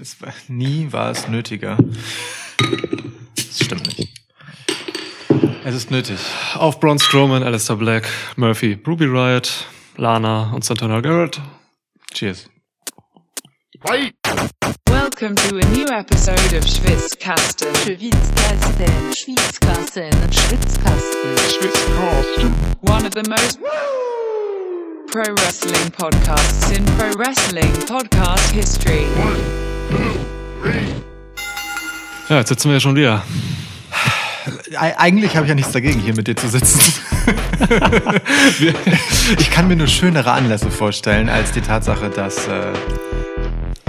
Es war, nie war es nötiger. Das stimmt nicht. Es ist nötig. Auf Braun Strowman, Alistair Black, Murphy, Ruby Riot, Lana und Santana Garrett. Cheers. Welcome to a new episode of Schwitzkasten. Schwitzkasten, Schwitzkasten, Schwitzkasten. One of the most pro wrestling podcasts in pro wrestling podcast history. Ja, jetzt sitzen wir ja schon wieder. Eig- Eigentlich habe ich ja nichts dagegen, hier mit dir zu sitzen. ich kann mir nur schönere Anlässe vorstellen als die Tatsache, dass äh,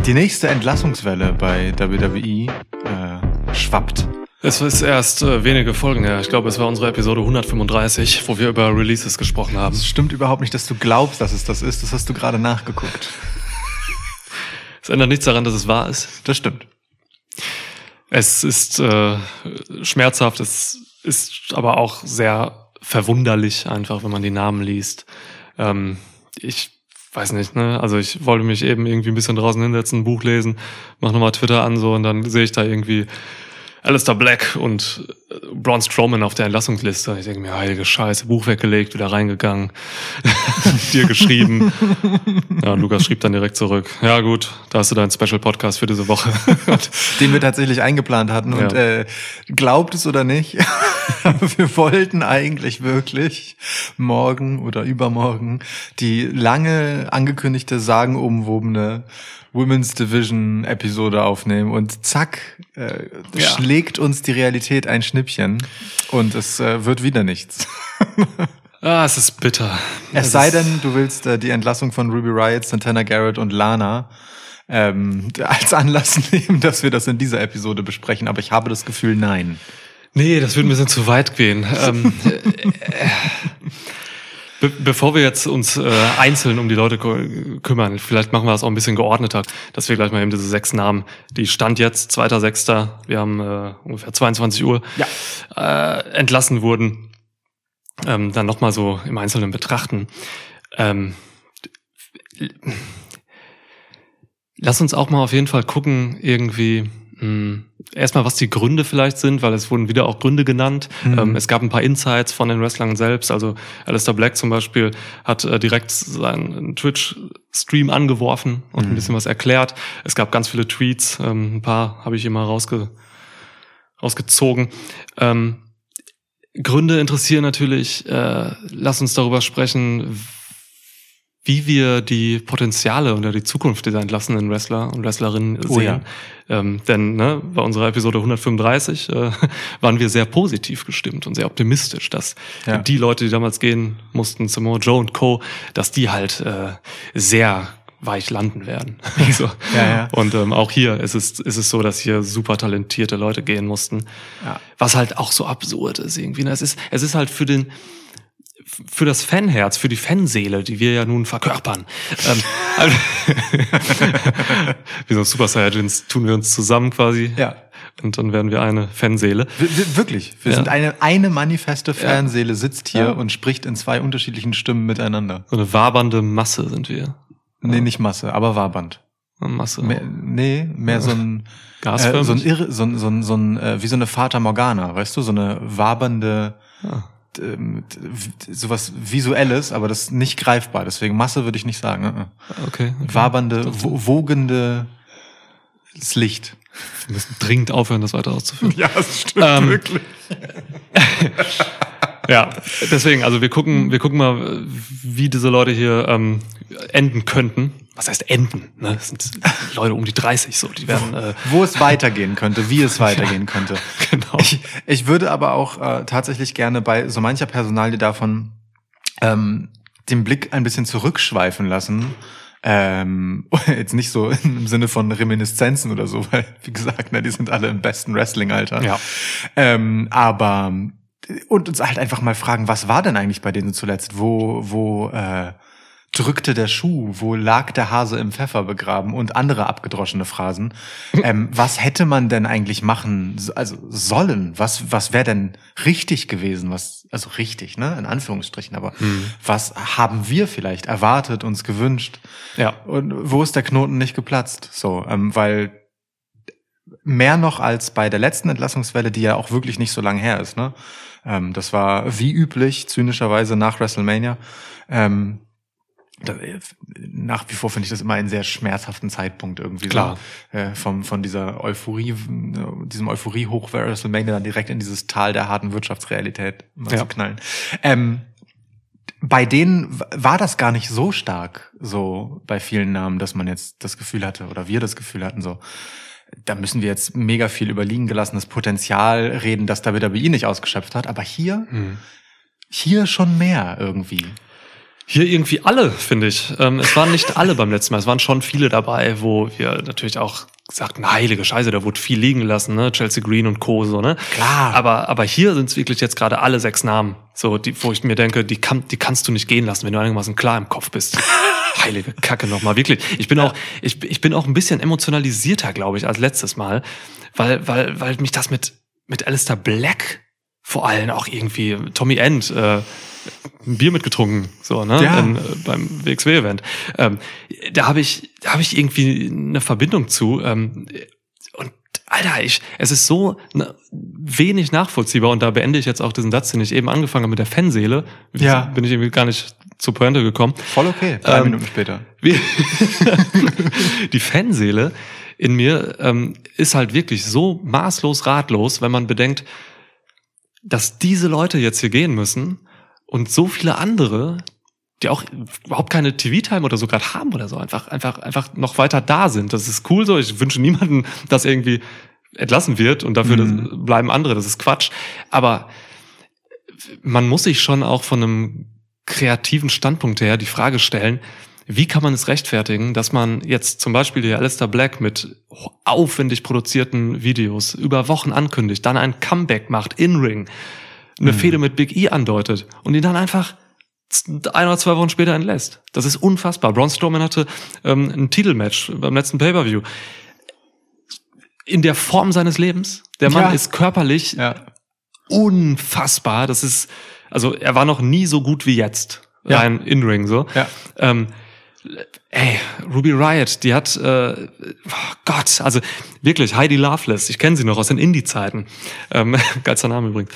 die nächste Entlassungswelle bei WWE äh, schwappt. Es ist erst äh, wenige Folgen her. Ich glaube, es war unsere Episode 135, wo wir über Releases gesprochen haben. Es stimmt überhaupt nicht, dass du glaubst, dass es das ist. Das hast du gerade nachgeguckt. Es ändert nichts daran, dass es wahr ist. Das stimmt. Es ist äh, schmerzhaft, es ist aber auch sehr verwunderlich einfach, wenn man die Namen liest. Ähm, ich weiß nicht, ne? Also ich wollte mich eben irgendwie ein bisschen draußen hinsetzen, ein Buch lesen, mach nochmal Twitter an so und dann sehe ich da irgendwie Alistair Black und äh, Braun Strowman auf der Entlassungsliste. Ich denke mir, heilige Scheiße, Buch weggelegt, wieder reingegangen, dir geschrieben. Ja, und Lukas schrieb dann direkt zurück. Ja gut, da hast du deinen Special Podcast für diese Woche. Den wir tatsächlich eingeplant hatten. Und Ja. äh, glaubt es oder nicht, wir wollten eigentlich wirklich morgen oder übermorgen die lange angekündigte, sagenumwobene Women's Division Episode aufnehmen und zack, äh, Ja. schlägt uns die Realität ein Schnippchen und es äh, wird wieder nichts. ah, es ist bitter. Es sei denn, du willst äh, die Entlassung von Ruby Riot, Santana Garrett und Lana ähm, als Anlass nehmen, dass wir das in dieser Episode besprechen. Aber ich habe das Gefühl, nein. Nee, das würde ein bisschen zu weit gehen. Ähm, äh, be bevor wir jetzt uns äh, einzeln um die Leute kü- kümmern, vielleicht machen wir das auch ein bisschen geordneter, dass wir gleich mal eben diese sechs Namen, die Stand jetzt, 2.6., wir haben äh, ungefähr 22 Uhr, Ja. äh, entlassen wurden, ähm, dann nochmal so im Einzelnen betrachten. Ähm, lass uns auch mal auf jeden Fall gucken, irgendwie, erstmal, was die Gründe vielleicht sind, weil es wurden wieder auch Gründe genannt. Mhm. Ähm, es gab ein paar Insights von den Wrestlern selbst. Also Alistair Black zum Beispiel hat äh, direkt seinen Twitch-Stream angeworfen und Mhm. ein bisschen was erklärt. Es gab ganz viele Tweets, ähm, ein paar habe ich immer rausge rausgezogen. Ähm, Gründe interessieren natürlich, äh, lass uns darüber sprechen, wie wir die Potenziale oder die Zukunft dieser entlassenen Wrestler und Wrestlerinnen Oh sehen. ja. Ähm, denn ne, bei unserer Episode 135 äh, waren wir sehr positiv gestimmt und sehr optimistisch, dass Ja. die Leute, die damals gehen mussten, Samoa Joe und Co., dass die halt äh, sehr weich landen werden. so. Ja, ja. Und ähm, auch hier ist es, ist es so, dass hier super talentierte Leute gehen mussten. Ja. Was halt auch so absurd ist irgendwie. ne? Es ist, es ist halt für den, für das Fanherz, für die Fanseele, die wir ja nun verkörpern. ähm, also, wie so Super Saiyajins tun wir uns zusammen quasi. Ja. Und dann werden wir eine Fanseele. Wir, wir, wirklich. Wir Ja. sind eine, eine manifeste Fanseele sitzt hier Ja. und spricht in zwei unterschiedlichen Stimmen miteinander. So eine wabernde Masse sind wir. Nee, nicht Masse, aber Waband. Eine Masse. Mehr, nee, mehr so ein, äh, Gasförmig? so ein, irre, so ein, so ein, so ein äh, wie so eine Fata Morgana, weißt du, so eine wabernde, Ah. Ähm, sowas Visuelles, aber das ist nicht greifbar. Deswegen Masse würde ich nicht sagen. äh. Okay. okay. Wabernde, wo, wogende Licht. Wir müssen dringend aufhören, das weiter auszuführen. Ja, das stimmt Ähm, Ja, deswegen, also wir gucken, wir gucken mal, wie diese Leute hier ähm, enden könnten. Was heißt enden? Ne? Das sind Leute um die 30 so, die werden äh, Wo es weitergehen könnte, wie es weitergehen könnte. genau. Ich, ich würde aber auch äh, tatsächlich gerne bei so mancher Personalie davon ähm, den Blick ein bisschen zurückschweifen lassen. Ähm, jetzt nicht so im Sinne von Reminiszenzen oder so, weil, wie gesagt, ne, die sind alle im besten Wrestling-Alter. Ja. Ähm, aber und uns halt einfach mal fragen, was war denn eigentlich bei denen zuletzt? Wo, wo äh, drückte der Schuh? Wo lag der Hase im Pfeffer begraben? Und andere abgedroschene Phrasen. ähm, was hätte man denn eigentlich machen, also sollen? Was, was wäre denn richtig gewesen? Was, also richtig, ne? In Anführungsstrichen, aber was haben wir vielleicht erwartet, uns gewünscht? Ja. Und wo ist der Knoten nicht geplatzt? So, ähm, weil mehr noch als bei der letzten Entlassungswelle, die ja auch wirklich nicht so lang her ist. Ne? Ähm, das war wie üblich, zynischerweise nach WrestleMania. Ähm, da, nach wie vor finde ich das immer einen sehr schmerzhaften Zeitpunkt irgendwie Klar. so äh, vom von dieser Euphorie diesem Euphorie hoch WrestleMania dann direkt in dieses Tal der harten Wirtschaftsrealität mal Ja. zu knallen. Ähm, bei denen war das gar nicht so stark, so bei vielen Namen, dass man jetzt das Gefühl hatte oder wir das Gefühl hatten, so da müssen wir jetzt mega viel über liegen gelassenes Potenzial reden, das da wieder bei ihn nicht ausgeschöpft hat. Aber hier, Hm. hier schon mehr irgendwie. Hier irgendwie alle, finde ich. Ähm, es waren nicht alle beim letzten Mal. Es waren schon viele dabei, wo wir natürlich auch sagten, heilige Scheiße, da wurde viel liegen lassen, ne? Chelsea Green und Co. so, ne? Klar. Aber, aber hier sind es wirklich jetzt gerade alle sechs Namen, so, die, wo ich mir denke, die, kann, die kannst du nicht gehen lassen, wenn du einigermaßen klar im Kopf bist. Heilige Kacke nochmal, wirklich. Ich bin auch, ich, ich bin auch ein bisschen emotionalisierter, glaube ich, als letztes Mal, weil, weil, weil mich das mit, mit Alistair Black vor allem auch irgendwie, Tommy End, äh, ein Bier mitgetrunken, so, ne, Ja. in, äh, beim WXW-Event. Ähm, da habe ich, da habe ich irgendwie eine Verbindung zu. Ähm, und Alter, ich, es ist so ne, wenig nachvollziehbar und da beende ich jetzt auch diesen Satz, den ich eben angefangen habe mit der Fanseele. Ja. Bin ich irgendwie gar nicht zur Pointe gekommen. Voll okay. Drei Ähm, Minuten später. Wie, die Fanseele in mir ähm, ist halt wirklich so maßlos ratlos, wenn man bedenkt, dass diese Leute jetzt hier gehen müssen und so viele andere, die auch überhaupt keine TV-Time oder so gerade haben oder so, einfach, einfach, einfach noch weiter da sind. Das ist cool so. Ich wünsche niemanden, dass irgendwie entlassen wird und dafür Mhm. bleiben andere. Das ist Quatsch. Aber man muss sich schon auch von einem kreativen Standpunkt her die Frage stellen, wie kann man es rechtfertigen, dass man jetzt zum Beispiel die Alistair Black mit aufwendig produzierten Videos über Wochen ankündigt, dann ein Comeback macht, In-Ring, eine Fehde mit Big E andeutet und ihn dann einfach ein oder zwei Wochen später entlässt. Das ist unfassbar. Braun Strowman hatte ähm, ein Titelmatch beim letzten Pay-Per-View. In der Form seines Lebens. Der Mann Ja. ist körperlich Ja. unfassbar. Das ist, also er war noch nie so gut wie jetzt. Ja. Rein in-Ring so. Ja. Ähm, ey, Ruby Riot, die hat, äh, oh Gott, also wirklich, Heidi Loveless, ich kenne sie noch aus den Indie-Zeiten. Ähm, geilster Name übrigens.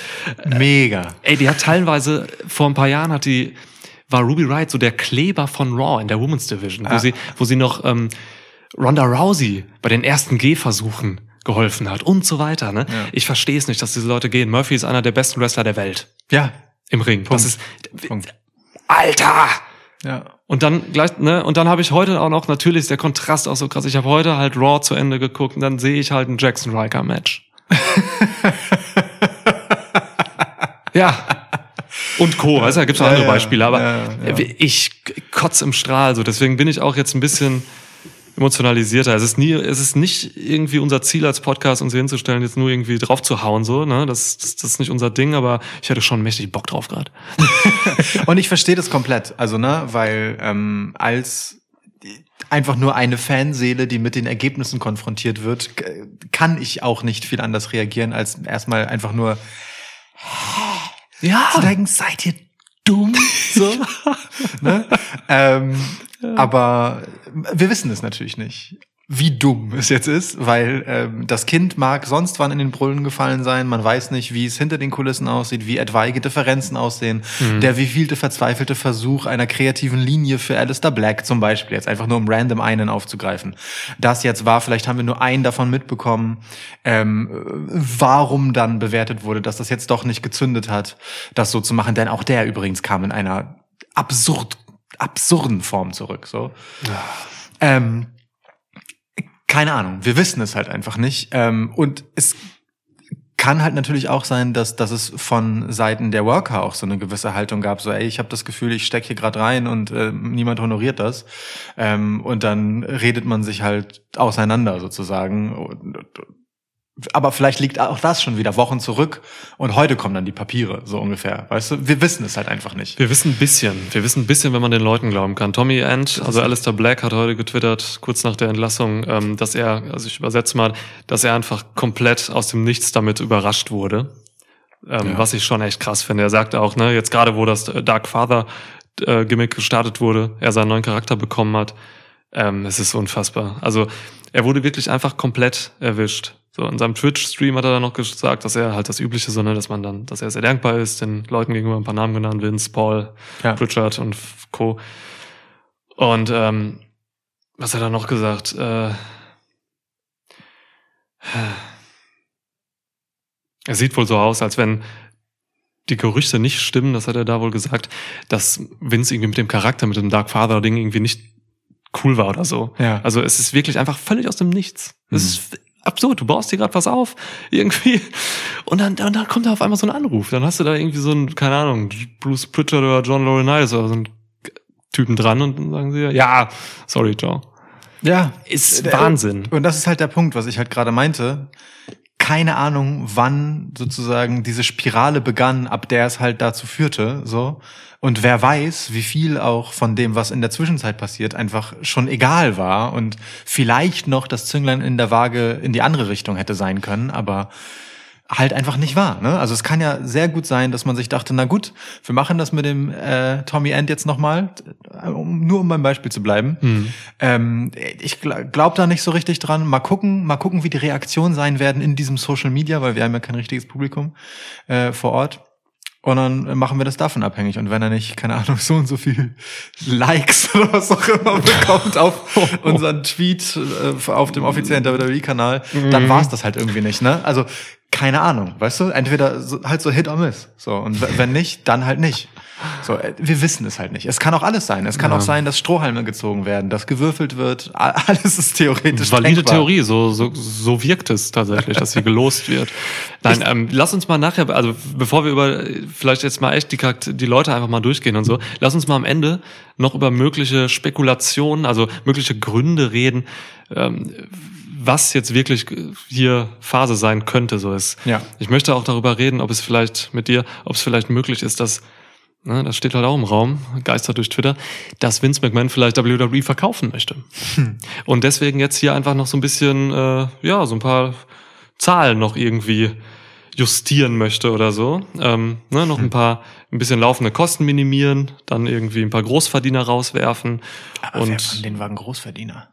Mega. Ey, die hat teilweise, vor ein paar Jahren hat die, war Ruby Riot so der Kleber von Raw in der Women's Division, wo Ja. sie, wo sie noch ähm, Ronda Rousey bei den ersten Gehversuchen geholfen hat und so weiter. Ne? Ja. Ich verstehe es nicht, dass diese Leute gehen. Murphy ist einer der besten Wrestler der Welt Ja. im Ring. Punkt. Das ist Punkt. Alter. Ja. Und dann gleich, ne, und dann habe ich heute auch noch, natürlich ist der Kontrast auch so krass. Ich habe heute halt Raw zu Ende geguckt und dann sehe ich halt ein Jackson Riker Match. ja. Und Co. Weißt du, da gibt's noch Ja, andere. Beispiele, aber Ja, ja. ich kotz im Strahl, so deswegen bin ich auch jetzt ein bisschen emotionalisierter. Es ist nie, es ist nicht irgendwie unser Ziel als Podcast, uns hier hinzustellen, jetzt nur irgendwie drauf zu hauen, so, ne, das, das, das ist nicht unser Ding, aber ich hätte schon mächtig Bock drauf gerade. Und ich verstehe das komplett. Also, ne, weil ähm, als einfach nur eine Fanseele, die mit den Ergebnissen konfrontiert wird, kann ich auch nicht viel anders reagieren, als erstmal einfach nur Ja. zu denken, seid ihr dumm? So. ne? ähm, Aber wir wissen es natürlich nicht, wie dumm es jetzt ist, weil ähm, das Kind mag sonst wann in den Brüllen gefallen sein. Man weiß nicht, wie es hinter den Kulissen aussieht, wie etwaige Differenzen aussehen. Der wievielte verzweifelte Versuch einer kreativen Linie für Alistair Black zum Beispiel, jetzt einfach nur um random einen aufzugreifen. Das jetzt war, vielleicht haben wir nur einen davon mitbekommen, ähm, warum dann bewertet wurde, dass das jetzt doch nicht gezündet hat, das so zu machen. Denn auch der übrigens kam in einer absurd, absurden Form zurück. So. Ähm, keine Ahnung, wir wissen es halt einfach nicht. Ähm, und es kann halt natürlich auch sein, dass, dass es von Seiten der Worker auch so eine gewisse Haltung gab, so ey, ich habe das Gefühl, ich stecke hier gerade rein und äh, niemand honoriert das. Ähm, und dann redet man sich halt auseinander sozusagen. Und, aber vielleicht liegt auch das schon wieder Wochen zurück und heute kommen dann die Papiere, so ungefähr. Weißt du, wir wissen es halt einfach nicht. Wir wissen ein bisschen. Wir wissen ein bisschen, wenn man den Leuten glauben kann. Tommy End, also Alistair Black, hat heute getwittert, kurz nach der Entlassung, ähm, dass er, also ich übersetze mal, dass er einfach komplett aus dem Nichts damit überrascht wurde. Ähm, Ja. Was ich schon echt krass finde. Er sagt auch, ne, jetzt gerade wo das Dark Father äh, Gimmick gestartet wurde, er seinen neuen Charakter bekommen hat, ähm, es ist unfassbar. Also er wurde wirklich einfach komplett erwischt. So, in seinem Twitch-Stream hat er dann noch gesagt, dass er halt das Übliche, sondern dass man dann, dass er sehr dankbar ist, den Leuten gegenüber ein paar Namen genannt, Vince, Paul, Ja. Richard und Co. Und ähm, was hat er noch gesagt? Äh, es sieht wohl so aus, als wenn die Gerüchte nicht stimmen, das hat er da wohl gesagt, dass Vince irgendwie mit dem Charakter, mit dem Dark Father-Ding irgendwie nicht cool war oder so. Ja. Also es ist wirklich einfach völlig aus dem Nichts. Es Mhm. ist absurd. Du baust dir gerade was auf, irgendwie. Und dann, und dann kommt da auf einmal so ein Anruf. Dann hast du da irgendwie so einen, keine Ahnung, Bruce Pritchard oder John Laurinaitis oder so einen Typen dran und dann sagen sie, ja, sorry, Joe. Ja. Ist Äh, Wahnsinn. Und das ist halt der Punkt, was ich halt gerade meinte. Keine Ahnung, wann sozusagen diese Spirale begann, ab der es halt dazu führte, so. Und wer weiß, wie viel auch von dem, was in der Zwischenzeit passiert, einfach schon egal war und vielleicht noch das Zünglein in der Waage in die andere Richtung hätte sein können, aber halt einfach nicht war. Ne? Also es kann ja sehr gut sein, dass man sich dachte, na gut, wir machen das mit dem äh, Tommy End jetzt nochmal, um, nur um beim Beispiel zu bleiben. Hm. Ähm, ich gl glaube da nicht so richtig dran. Mal gucken, mal gucken, wie die Reaktionen sein werden in diesem Social Media, weil wir haben ja kein richtiges Publikum äh, vor Ort. Und dann machen wir das davon abhängig. Und wenn er nicht, keine Ahnung, so und so viel Likes oder was auch immer bekommt auf unseren Tweet äh, auf dem offiziellen WWE-Kanal, dann war es das halt irgendwie nicht. Ne? Also keine Ahnung, weißt du? Entweder so, halt so Hit or Miss. So und wenn nicht, dann halt nicht. So, äh, wir wissen es halt nicht. Es kann auch alles sein. Es kann Ja. auch sein, dass Strohhalme gezogen werden, dass gewürfelt wird. Alles ist theoretisch Valide denkbar. Theorie, so, so, so wirkt es tatsächlich, dass sie gelost wird. Nein, ähm, lass uns mal nachher, also bevor wir über vielleicht jetzt mal echt die, die Leute einfach mal durchgehen und so, lass uns mal am Ende noch über mögliche Spekulationen, also mögliche Gründe reden, ähm, was jetzt wirklich hier Phase sein könnte. So ist. Ja. Ich möchte auch darüber reden, ob es vielleicht mit dir, ob es vielleicht möglich ist, dass Ne, das steht halt auch im Raum, geistert durch Twitter, dass Vince McMahon vielleicht WWE verkaufen möchte. Und deswegen jetzt hier einfach noch so ein bisschen, äh, ja, so ein paar Zahlen noch irgendwie justieren möchte oder so. Ähm, ne, noch ein paar, ein bisschen laufende Kosten minimieren, dann irgendwie ein paar Großverdiener rauswerfen. Aber wer und von denen war ein Großverdiener?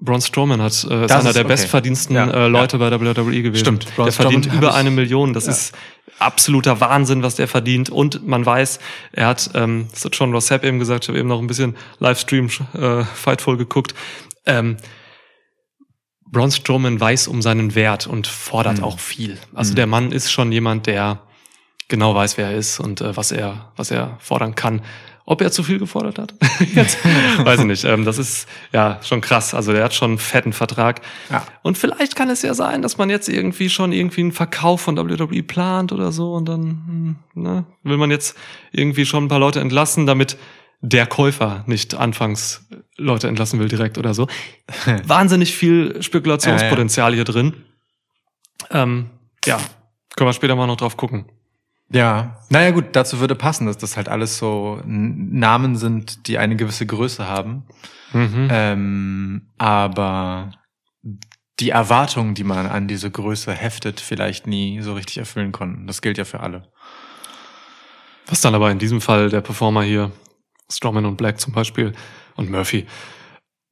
Braun Strowman hat, äh, ist einer ist der okay. bestverdiensten Ja, äh, Leute bei der WWE gewesen. Stimmt, Braun Der verdient Strowman über eine Million. Das Ja. ist absoluter Wahnsinn, was der verdient. Und man weiß, er hat, ähm, das hat schon Ross Sepp eben gesagt, ich habe eben noch ein bisschen Livestream äh, Fightful geguckt. Ähm, Braun Strowman weiß um seinen Wert und fordert Mhm. auch viel. Also Mhm. der Mann ist schon jemand, der genau weiß, wer er ist und äh, was er, was er fordern kann. Ob er zu viel gefordert hat? Jetzt weiß ich nicht. Ähm, das ist ja schon krass. Also der hat schon einen fetten Vertrag. Ja. Und vielleicht kann es ja sein, dass man jetzt irgendwie schon irgendwie einen Verkauf von WWE plant oder so und dann hm, ne, will man jetzt irgendwie schon ein paar Leute entlassen, damit der Käufer nicht anfangs Leute entlassen will direkt oder so. Wahnsinnig viel Spekulationspotenzial hier drin. Ähm, ja, können wir später mal noch drauf gucken. Ja, naja gut, dazu würde passen, dass das halt alles so Namen sind, die eine gewisse Größe haben. Mhm. Ähm, aber die Erwartungen, die man an diese Größe heftet, vielleicht nie so richtig erfüllen konnten. Das gilt ja für alle. Was dann aber in diesem Fall der Performer hier, Strowman und Black zum Beispiel und Murphy,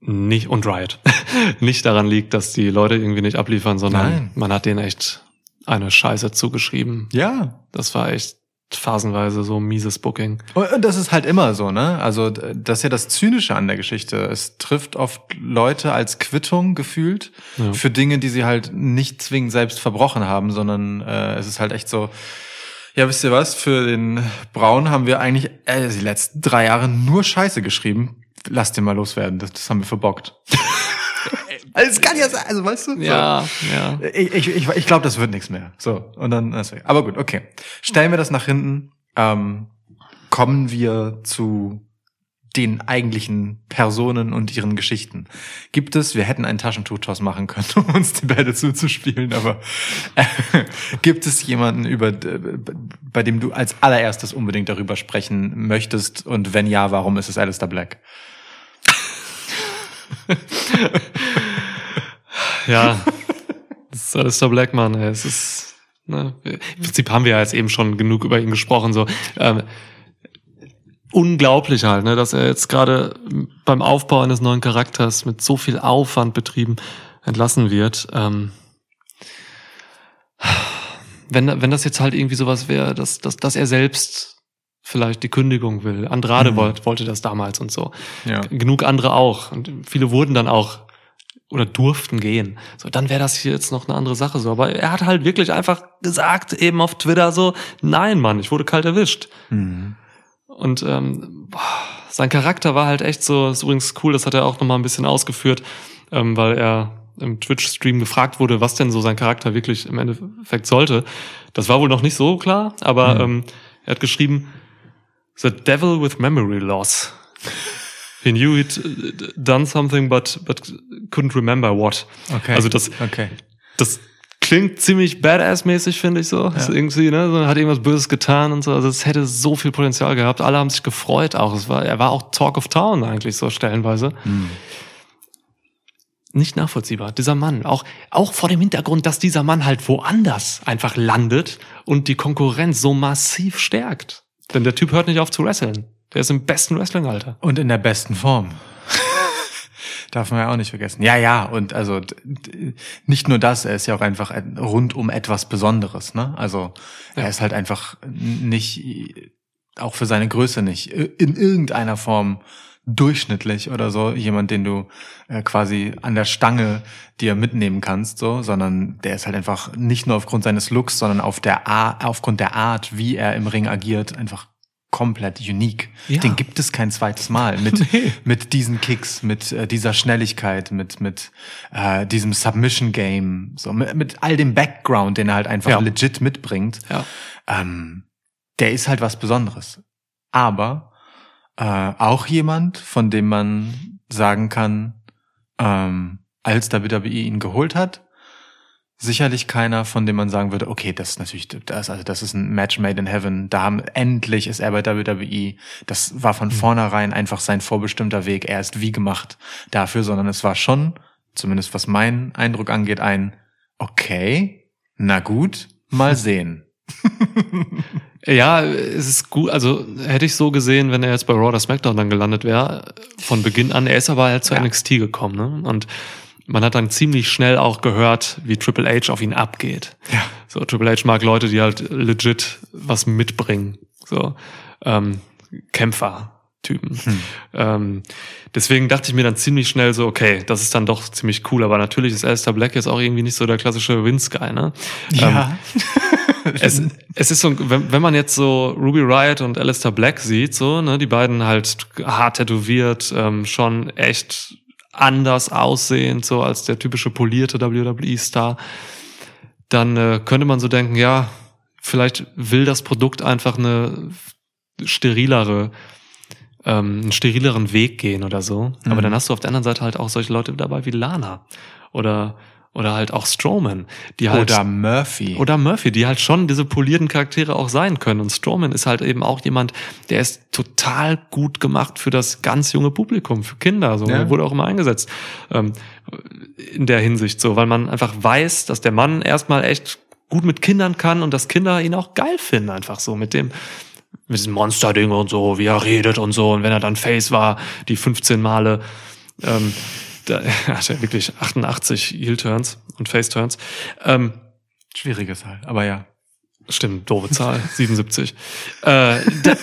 nicht und Riot, nicht daran liegt, dass die Leute irgendwie nicht abliefern, sondern Nein. man hat denen echt eine Scheiße zugeschrieben. Ja. Das war echt phasenweise so mieses Booking. Und das ist halt immer so, ne? Also das ist ja das Zynische an der Geschichte. Es trifft oft Leute als Quittung gefühlt Ja. für Dinge, die sie halt nicht zwingend selbst verbrochen haben, sondern äh, es ist halt echt so. Ja, wisst ihr was? Für den Braun haben wir eigentlich äh, die letzten drei Jahre nur Scheiße geschrieben. Lasst den mal loswerden. Das, das haben wir verbockt. also es kann ja sein, also weißt du? So. ja. Ich, ich, ich, ich glaube, das wird nichts mehr. So, und dann, also, aber gut, okay. Stellen wir das nach hinten. Ähm, kommen wir zu den eigentlichen Personen und ihren Geschichten. Gibt es, wir hätten einen Taschentuch-Toss machen können, um uns die Bälle zuzuspielen, aber äh, gibt es jemanden, über, bei dem du als allererstes unbedingt darüber sprechen möchtest? Und wenn ja, warum ist es Alistair Black? Ja. Das ist alles der Blackman, ey. Es ist, ne, im Prinzip haben wir ja jetzt eben schon genug über ihn gesprochen, so. Ähm, unglaublich halt, ne, dass er jetzt gerade beim Aufbau eines neuen Charakters mit so viel Aufwand betrieben entlassen wird. Ähm, wenn, wenn das jetzt halt irgendwie sowas wäre, dass, dass, dass er selbst vielleicht die Kündigung will. Andrade Mhm. wollte, wollte das damals und so. Ja. Genug andere auch. Und viele wurden dann auch oder durften gehen. So, dann wäre das hier jetzt noch eine andere Sache so. Aber er hat halt wirklich einfach gesagt, eben auf Twitter so, nein, Mann, ich wurde kalt erwischt. Mhm. Und ähm, boah, sein Charakter war halt echt so, ist übrigens cool, das hat er auch nochmal ein bisschen ausgeführt, ähm, weil er im Twitch-Stream gefragt wurde, was denn so sein Charakter wirklich im Endeffekt sollte. Das war wohl noch nicht so klar, aber Mhm. ähm, er hat geschrieben, The Devil with Memory Loss. He knew he'd done something, but, but couldn't remember what. Okay. Also das, Okay. das klingt ziemlich badass-mäßig, finde ich so. Ja. irgendwie, ne, so, hat irgendwas Böses getan und so. Also es hätte so viel Potenzial gehabt. Alle haben sich gefreut auch. Es war, er war auch Talk of Town eigentlich so stellenweise. Mhm. Nicht nachvollziehbar. Dieser Mann, auch, auch vor dem Hintergrund, dass dieser Mann halt woanders einfach landet und die Konkurrenz so massiv stärkt. Denn der Typ hört nicht auf zu wresteln. Der ist im besten Wrestling-Alter. Und in der besten Form. Darf man ja auch nicht vergessen. Ja, ja, und also nicht nur das, er ist ja auch einfach ein- rund um etwas Besonderes, ne? Also Ja. er ist halt einfach nicht, auch für seine Größe nicht, in irgendeiner Form durchschnittlich oder so, jemand, den du äh, quasi an der Stange dir mitnehmen kannst, so, sondern der ist halt einfach nicht nur aufgrund seines Looks, sondern auf der Ar aufgrund der Art, wie er im Ring agiert, einfach komplett unique. Ja. Den gibt es kein zweites Mal mit Nee. mit diesen Kicks, mit äh, dieser Schnelligkeit, mit mit äh, diesem Submission Game, so mit, mit all dem Background, den er halt einfach Ja. legit mitbringt. Ja. Ähm, der ist halt was Besonderes. Aber äh, auch jemand, von dem man sagen kann, ähm, als WWE ihn geholt hat, sicherlich keiner, von dem man sagen würde, okay, das ist natürlich, das, also das ist ein Match made in heaven. Da haben, endlich ist er bei WWE. Das war von vornherein einfach sein vorbestimmter Weg. Er ist wie gemacht dafür, sondern es war schon, zumindest was meinen Eindruck angeht, ein, okay, na gut, mal sehen. Ja, es ist gut. Also hätte ich so gesehen, wenn er jetzt bei Raw oder SmackDown dann gelandet wäre, von Beginn an. Er ist aber halt zu Ja. NXT gekommen, ne? Und man hat dann ziemlich schnell auch gehört, wie Triple H auf ihn abgeht. Ja. So, Triple H mag Leute, die halt legit was mitbringen. So, ähm, Kämpfer-Typen. Ähm, deswegen dachte ich mir dann ziemlich schnell so, okay, das ist dann doch ziemlich cool. Aber natürlich ist Alistair Black jetzt auch irgendwie nicht so der klassische Vince-Guy, ne? Ähm, es, es ist so, wenn, wenn man jetzt so Ruby Riot und Alistair Black sieht, so, ne, die beiden halt hart tätowiert, ähm, schon echt anders aussehend, so als der typische polierte WWE-Star, dann äh, könnte man so denken, ja, vielleicht will das Produkt einfach eine sterilere, ähm, einen sterileren Weg gehen oder so. Aber Mhm. dann hast du auf der anderen Seite halt auch solche Leute dabei wie Lana oder oder halt auch Strowman, die halt Oder Murphy. oder Murphy, die halt schon diese polierten Charaktere auch sein können. Und Strowman ist halt eben auch jemand, der ist total gut gemacht für das ganz junge Publikum, für Kinder. So Ja. wurde auch immer eingesetzt ähm, in der Hinsicht so, weil man einfach weiß, dass der Mann erstmal echt gut mit Kindern kann und dass Kinder ihn auch geil finden, einfach so mit dem mit diesem Monster-Ding und so, wie er redet und so. Und wenn er dann Face war, die 15 Male, ähm, da hat er wirklich 88 Heel-Turns und Face-Turns. Ähm, Schwieriges halt, aber ja. Stimmt, doofe Zahl, 77. Äh, da,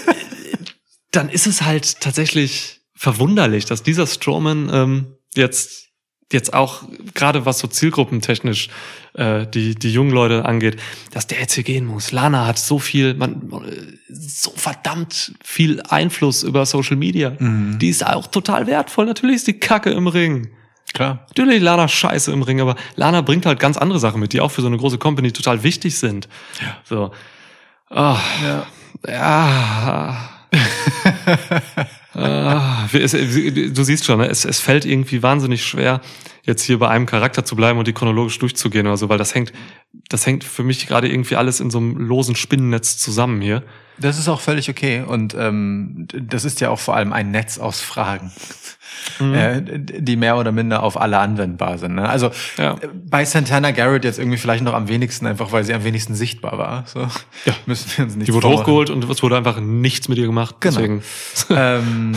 dann ist es halt tatsächlich verwunderlich, dass dieser Strowman ähm, jetzt jetzt auch gerade was so zielgruppentechnisch äh, die die jungen Leute angeht, dass der jetzt hier gehen muss. Lana hat so viel, man äh, so verdammt viel Einfluss über Social Media. Mhm. Die ist auch total wertvoll. Natürlich ist die Kacke im Ring. Klar. Natürlich Lana scheiße im Ring, aber Lana bringt halt ganz andere Sachen mit, die auch für so eine große Company total wichtig sind. So. Ah, Ja. ja. ah, du siehst schon, ne, es, es fällt irgendwie wahnsinnig schwer, jetzt hier bei einem Charakter zu bleiben und die chronologisch durchzugehen oder so, weil das hängt, das hängt für mich gerade irgendwie alles in so einem losen Spinnennetz zusammen hier. Das ist auch völlig okay. Und ähm, das ist ja auch vor allem ein Netz aus Fragen, Mhm. äh, die mehr oder minder auf alle anwendbar sind. Ne? Also Ja. bei Santana Garrett jetzt irgendwie vielleicht noch am wenigsten, einfach weil sie am wenigsten sichtbar war. So Ja. müssen wir uns nicht Die wurde hochgeholt und es wurde einfach nichts mit ihr gemacht. Genau. Deswegen. ähm,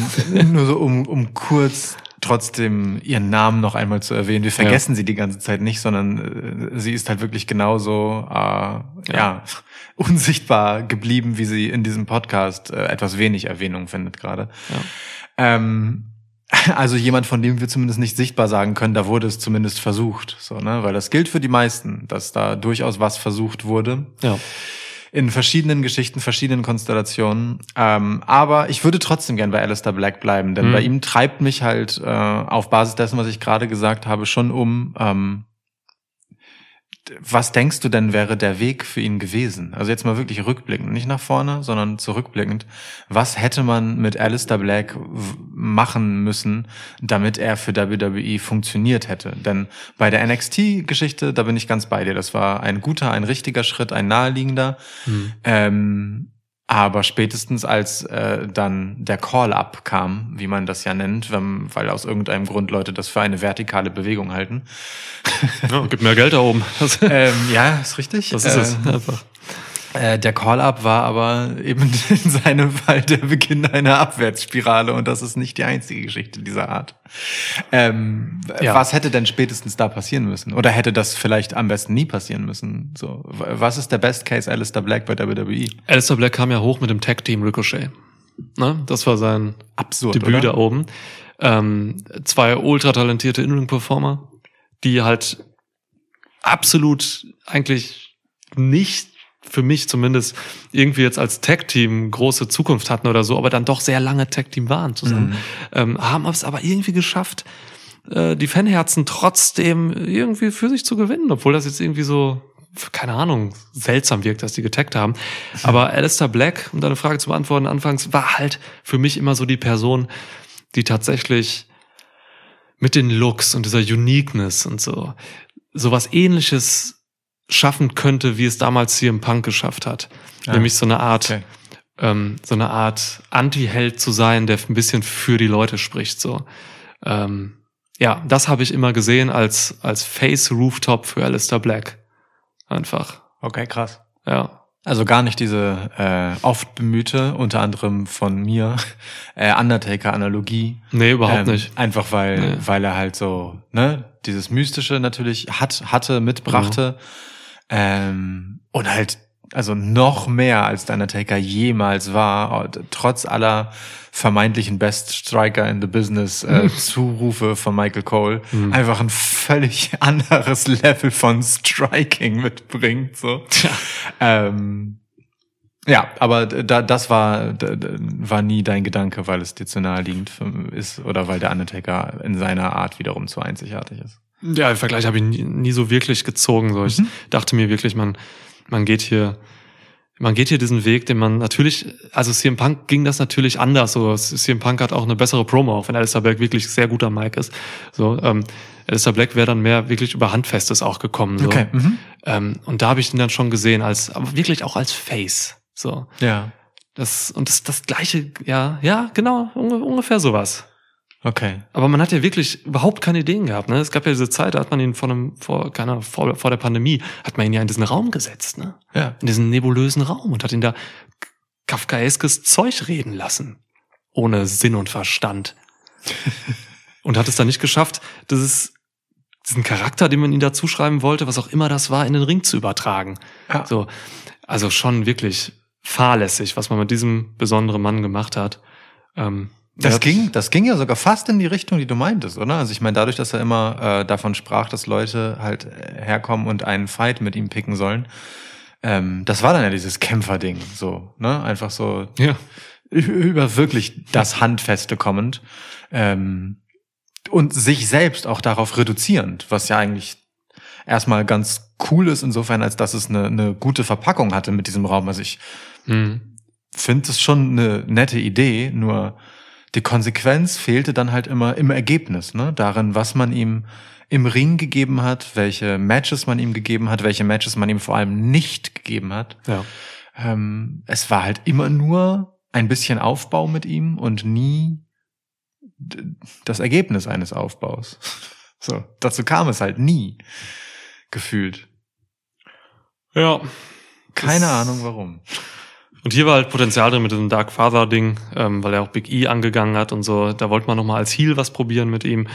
nur so um, um kurz trotzdem ihren Namen noch einmal zu erwähnen. Wir vergessen sie die ganze Zeit nicht, sondern äh, sie ist halt wirklich genauso äh, ja. ja unsichtbar geblieben, wie sie in diesem Podcast äh, etwas wenig Erwähnung findet gerade. Ja. Ähm, also jemand, von dem wir zumindest nicht sichtbar sagen können, da wurde es zumindest versucht, so ne, weil das gilt für die meisten, dass da durchaus was versucht wurde. Ja. In verschiedenen Geschichten, verschiedenen Konstellationen. Ähm, aber ich würde trotzdem gern bei Alistair Black bleiben, denn Mhm. bei ihm treibt mich halt äh, auf Basis dessen, was ich gerade gesagt habe, schon um, ähm, was denkst du denn wäre der Weg für ihn gewesen? Also jetzt mal wirklich rückblickend, nicht nach vorne, sondern zurückblickend. Was hätte man mit Alistair Black machen müssen, damit er für WWE funktioniert hätte? Denn bei der NXT-Geschichte, da bin ich ganz bei dir. Das war ein guter, ein richtiger Schritt, ein naheliegender. Hm. Ähm, aber spätestens als äh, dann der Call-up kam, wie man das ja nennt, wenn, weil aus irgendeinem Grund Leute das für eine vertikale Bewegung halten. Ja, gibt mehr Geld da oben. Ähm, ja, ist richtig. das ist es Ähm, einfach. Äh, der Call-up war aber eben in seinem Fall der Beginn einer Abwärtsspirale und das ist nicht die einzige Geschichte dieser Art. Ähm, Ja. Was hätte denn spätestens da passieren müssen? Oder hätte das vielleicht am besten nie passieren müssen? So, was ist der Best Case Alistair Black bei WWE? Alistair Black kam ja hoch mit dem Tag-Team Ricochet. Ne? Das war sein Absurd, Debüt oder? da oben. Ähm, zwei ultra talentierte In-Ring-Performer, die halt absolut eigentlich nicht für mich zumindest irgendwie jetzt als Tag-Team große Zukunft hatten oder so, aber dann doch sehr lange Tag-Team waren zusammen. Mhm. Ähm, haben es aber irgendwie geschafft, äh, die Fanherzen trotzdem irgendwie für sich zu gewinnen, obwohl das jetzt irgendwie so, keine Ahnung, seltsam wirkt, dass die getaggt haben. Aber Alistair Black, um deine Frage zu beantworten, anfangs war halt für mich immer so die Person, die tatsächlich mit den Looks und dieser Uniqueness und so sowas ähnliches schaffen könnte, wie es damals CM Punk geschafft hat. Ah, Nämlich so eine Art, okay. ähm, so eine Art Anti-Held zu sein, der ein bisschen für die Leute spricht, so. Ähm, ja, das habe ich immer gesehen als, als Face Rooftop für Alistair Black. Einfach. Okay, krass. Ja. Also gar nicht diese äh, oft bemühte, unter anderem von mir, äh, Undertaker-Analogie. Nee, überhaupt Ähm, nicht. Einfach weil, Nee. weil er halt so, ne, dieses Mystische natürlich hat, hatte, mitbrachte. Ähm, und halt, also noch mehr als der Undertaker jemals war, trotz aller vermeintlichen Best Striker in the Business äh, Zurufe von Michael Cole, Mhm. einfach ein völlig anderes Level von Striking mitbringt, so. Tja. Ähm, ja, aber da, das war, da, war nie dein Gedanke, weil es dir zu naheliegend ist oder weil der Undertaker in seiner Art wiederum zu einzigartig ist. Ja, den Vergleich habe ich nie, nie so wirklich gezogen. So. Ich Mhm. dachte mir wirklich, man, man geht hier, man geht hier diesen Weg, den man natürlich, also CM Punk ging das natürlich anders. So, CM Punk hat auch eine bessere Promo, auch wenn Alistair Black wirklich sehr guter Mic ist. So, ähm, Alistair Black wäre dann mehr wirklich über Handfestes auch gekommen. So. Mhm. Ähm, und da habe ich ihn dann schon gesehen als, aber wirklich auch als Face. So, Ja, das und das das gleiche, ja, ja, genau, unge- ungefähr sowas. Okay. Aber man hat ja wirklich überhaupt keine Ideen gehabt. Ne? Es gab ja diese Zeit, da hat man ihn vor einem, vor, keine Ahnung, vor, vor der Pandemie, hat man ihn ja in diesen Raum gesetzt, ne? Ja. In diesen nebulösen Raum und hat ihn da kafkaeskes Zeug reden lassen. Ohne Sinn und Verstand. und hat es dann nicht geschafft, dieses, diesen Charakter, den man ihm da zuschreiben wollte, was auch immer das war, in den Ring zu übertragen. Ja. So. Also schon wirklich fahrlässig, was man mit diesem besonderen Mann gemacht hat. Ähm, Das ging, das ging ja sogar fast in die Richtung, die du meintest, oder? Also ich meine, dadurch, dass er immer äh, davon sprach, dass Leute halt äh, herkommen und einen Fight mit ihm picken sollen, ähm, das war dann ja dieses Kämpferding, so, ne? Einfach so Ja. über wirklich das Handfeste kommend ähm, und sich selbst auch darauf reduzierend, was ja eigentlich erstmal ganz cool ist insofern, als dass es eine, eine gute Verpackung hatte mit diesem Raum. Also ich Hm. finde es schon eine nette Idee, nur die Konsequenz fehlte dann halt immer im Ergebnis, ne? Darin, was man ihm im Ring gegeben hat, welche Matches man ihm gegeben hat, welche Matches man ihm vor allem nicht gegeben hat. Ja. Ähm, es war halt immer nur ein bisschen Aufbau mit ihm und nie das Ergebnis eines Aufbaus. So, dazu kam es halt nie. Gefühlt. Ja. Keine Ahnung warum. Und hier war halt Potenzial drin mit diesem Dark Father-Ding, ähm, weil er auch Big E angegangen hat und so. Da wollte man nochmal als Heel was probieren mit ihm.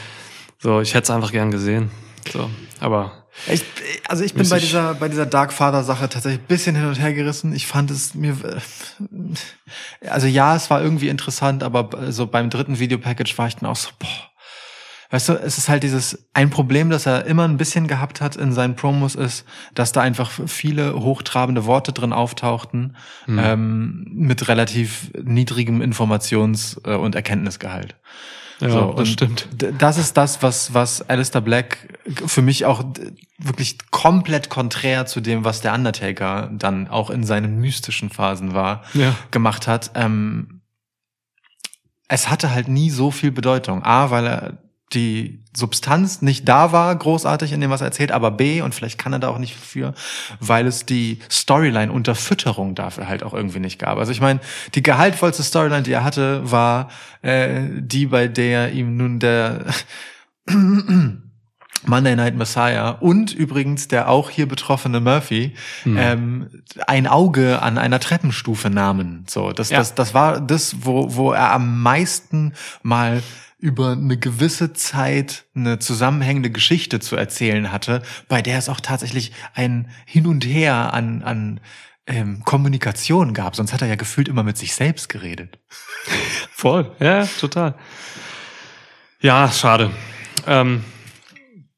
So, ich hätte es einfach gern gesehen. So, aber Ich, also ich bin bei dieser, bei dieser Dark Father Sache tatsächlich ein bisschen hin und her gerissen. Ich fand es mir, also ja, es war irgendwie interessant, aber so beim dritten Videopackage war ich dann auch so, boah. Weißt du, es ist halt dieses, ein Problem, das er immer ein bisschen gehabt hat in seinen Promos ist, dass da einfach viele hochtrabende Worte drin auftauchten, ähm, mit relativ niedrigem Informations- äh, und Erkenntnisgehalt. ja, So, das stimmt. Das ist das, was, was Alistair Black für mich auch wirklich komplett konträr zu dem, was der Undertaker dann auch in seinen mystischen Phasen war, Ja. gemacht hat. Ähm, es hatte halt nie so viel Bedeutung. A, weil er die Substanz nicht da war, großartig in dem, was er erzählt, aber B, und vielleicht kann er da auch nicht für, weil es die Storyline unter Fütterung dafür halt auch irgendwie nicht gab. Also ich meine, die gehaltvollste Storyline, die er hatte, war äh, die, bei der ihm nun der Monday Night Messiah und übrigens der auch hier betroffene Murphy ähm, ein Auge an einer Treppenstufe nahmen. So, das, Ja. das, das war das, wo, wo er am meisten mal über eine gewisse Zeit eine zusammenhängende Geschichte zu erzählen hatte, bei der es auch tatsächlich ein Hin und Her an, an ähm, Kommunikation gab. Sonst hat er ja gefühlt immer mit sich selbst geredet. Voll, ja, total. Ja, schade. Ähm,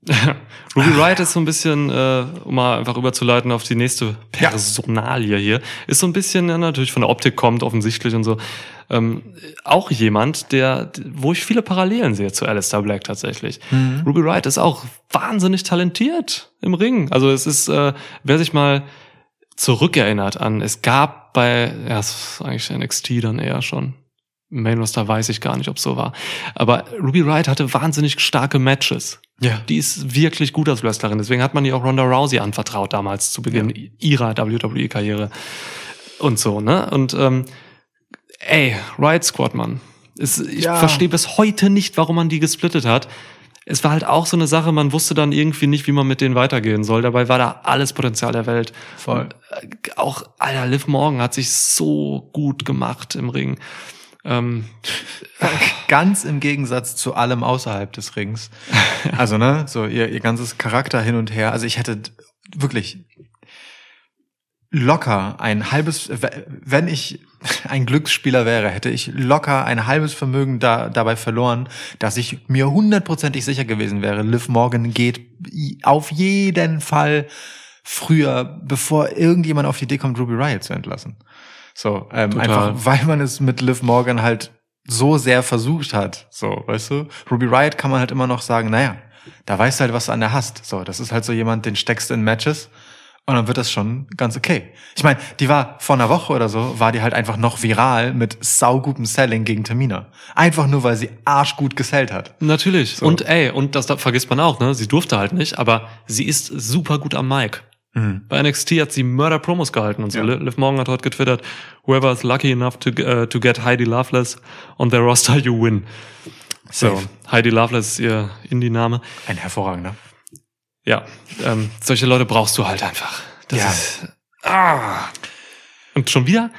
Ruby Wright ist so ein bisschen, äh, um mal einfach überzuleiten auf die nächste Personalie hier, ist so ein bisschen ja, natürlich von der Optik kommt, offensichtlich und so. Ähm, auch jemand, der, wo ich viele Parallelen sehe zu Alistair Black tatsächlich. Ruby Wright ist auch wahnsinnig talentiert im Ring. Also es ist, äh, wer sich mal zurückerinnert an, es gab bei, ja, es ist eigentlich NXT dann eher schon. Main Roster weiß ich gar nicht, ob es so war. Aber Ruby Wright hatte wahnsinnig starke Matches. Ja. Die ist wirklich gut als Wrestlerin. Deswegen hat man ihr auch Ronda Rousey anvertraut damals zu Beginn ihrer WWE-Karriere. Und so, ne? Und ähm, ey, Riot Squad, Mann. Es, ich Ja. verstehe bis heute nicht, warum man die gesplittet hat. Es war halt auch so eine Sache, man wusste dann irgendwie nicht, wie man mit denen weitergehen soll. Dabei war da alles Potenzial der Welt. Voll. Und, äh, auch, Alter, Liv Morgan hat sich so gut gemacht im Ring. Ähm, Ganz im Gegensatz zu allem außerhalb des Rings. Also, ne, so ihr, ihr ganzes Charakter hin und her. Also ich hätte wirklich locker ein halbes, wenn ich ein Glücksspieler wäre, hätte ich locker ein halbes Vermögen da, dabei verloren, dass ich mir hundertprozentig sicher gewesen wäre, Liv Morgan geht auf jeden Fall früher, bevor irgendjemand auf die Idee kommt, Ruby Riot zu entlassen. So, ähm, Total. einfach, weil man es mit Liv Morgan halt so sehr versucht hat. So, weißt du? Ruby Riot kann man halt immer noch sagen, naja, da weißt du halt, was du an der hast. So, das ist halt so jemand, den steckst du in Matches und dann wird das schon ganz okay. Ich meine, die war vor einer Woche oder so, war die halt einfach noch viral mit saugutem Selling gegen Tamina. Einfach nur, weil sie arschgut gesellt hat. Natürlich. Und ey, und das da vergisst man auch, ne? Sie durfte halt nicht, aber sie ist super gut am Mic. Bei NXT hat sie Mörder-Promos gehalten und so. Ja. Li- Liv Morgan hat heute getwittert, whoever is lucky enough to, uh, to get Heidi Loveless on their roster, you win. So, Safe. Heidi Loveless ist ihr Indie-Name. Ein hervorragender. Ja, ähm, solche Leute brauchst du halt einfach. Das Ja. ist, ah. Und schon wieder,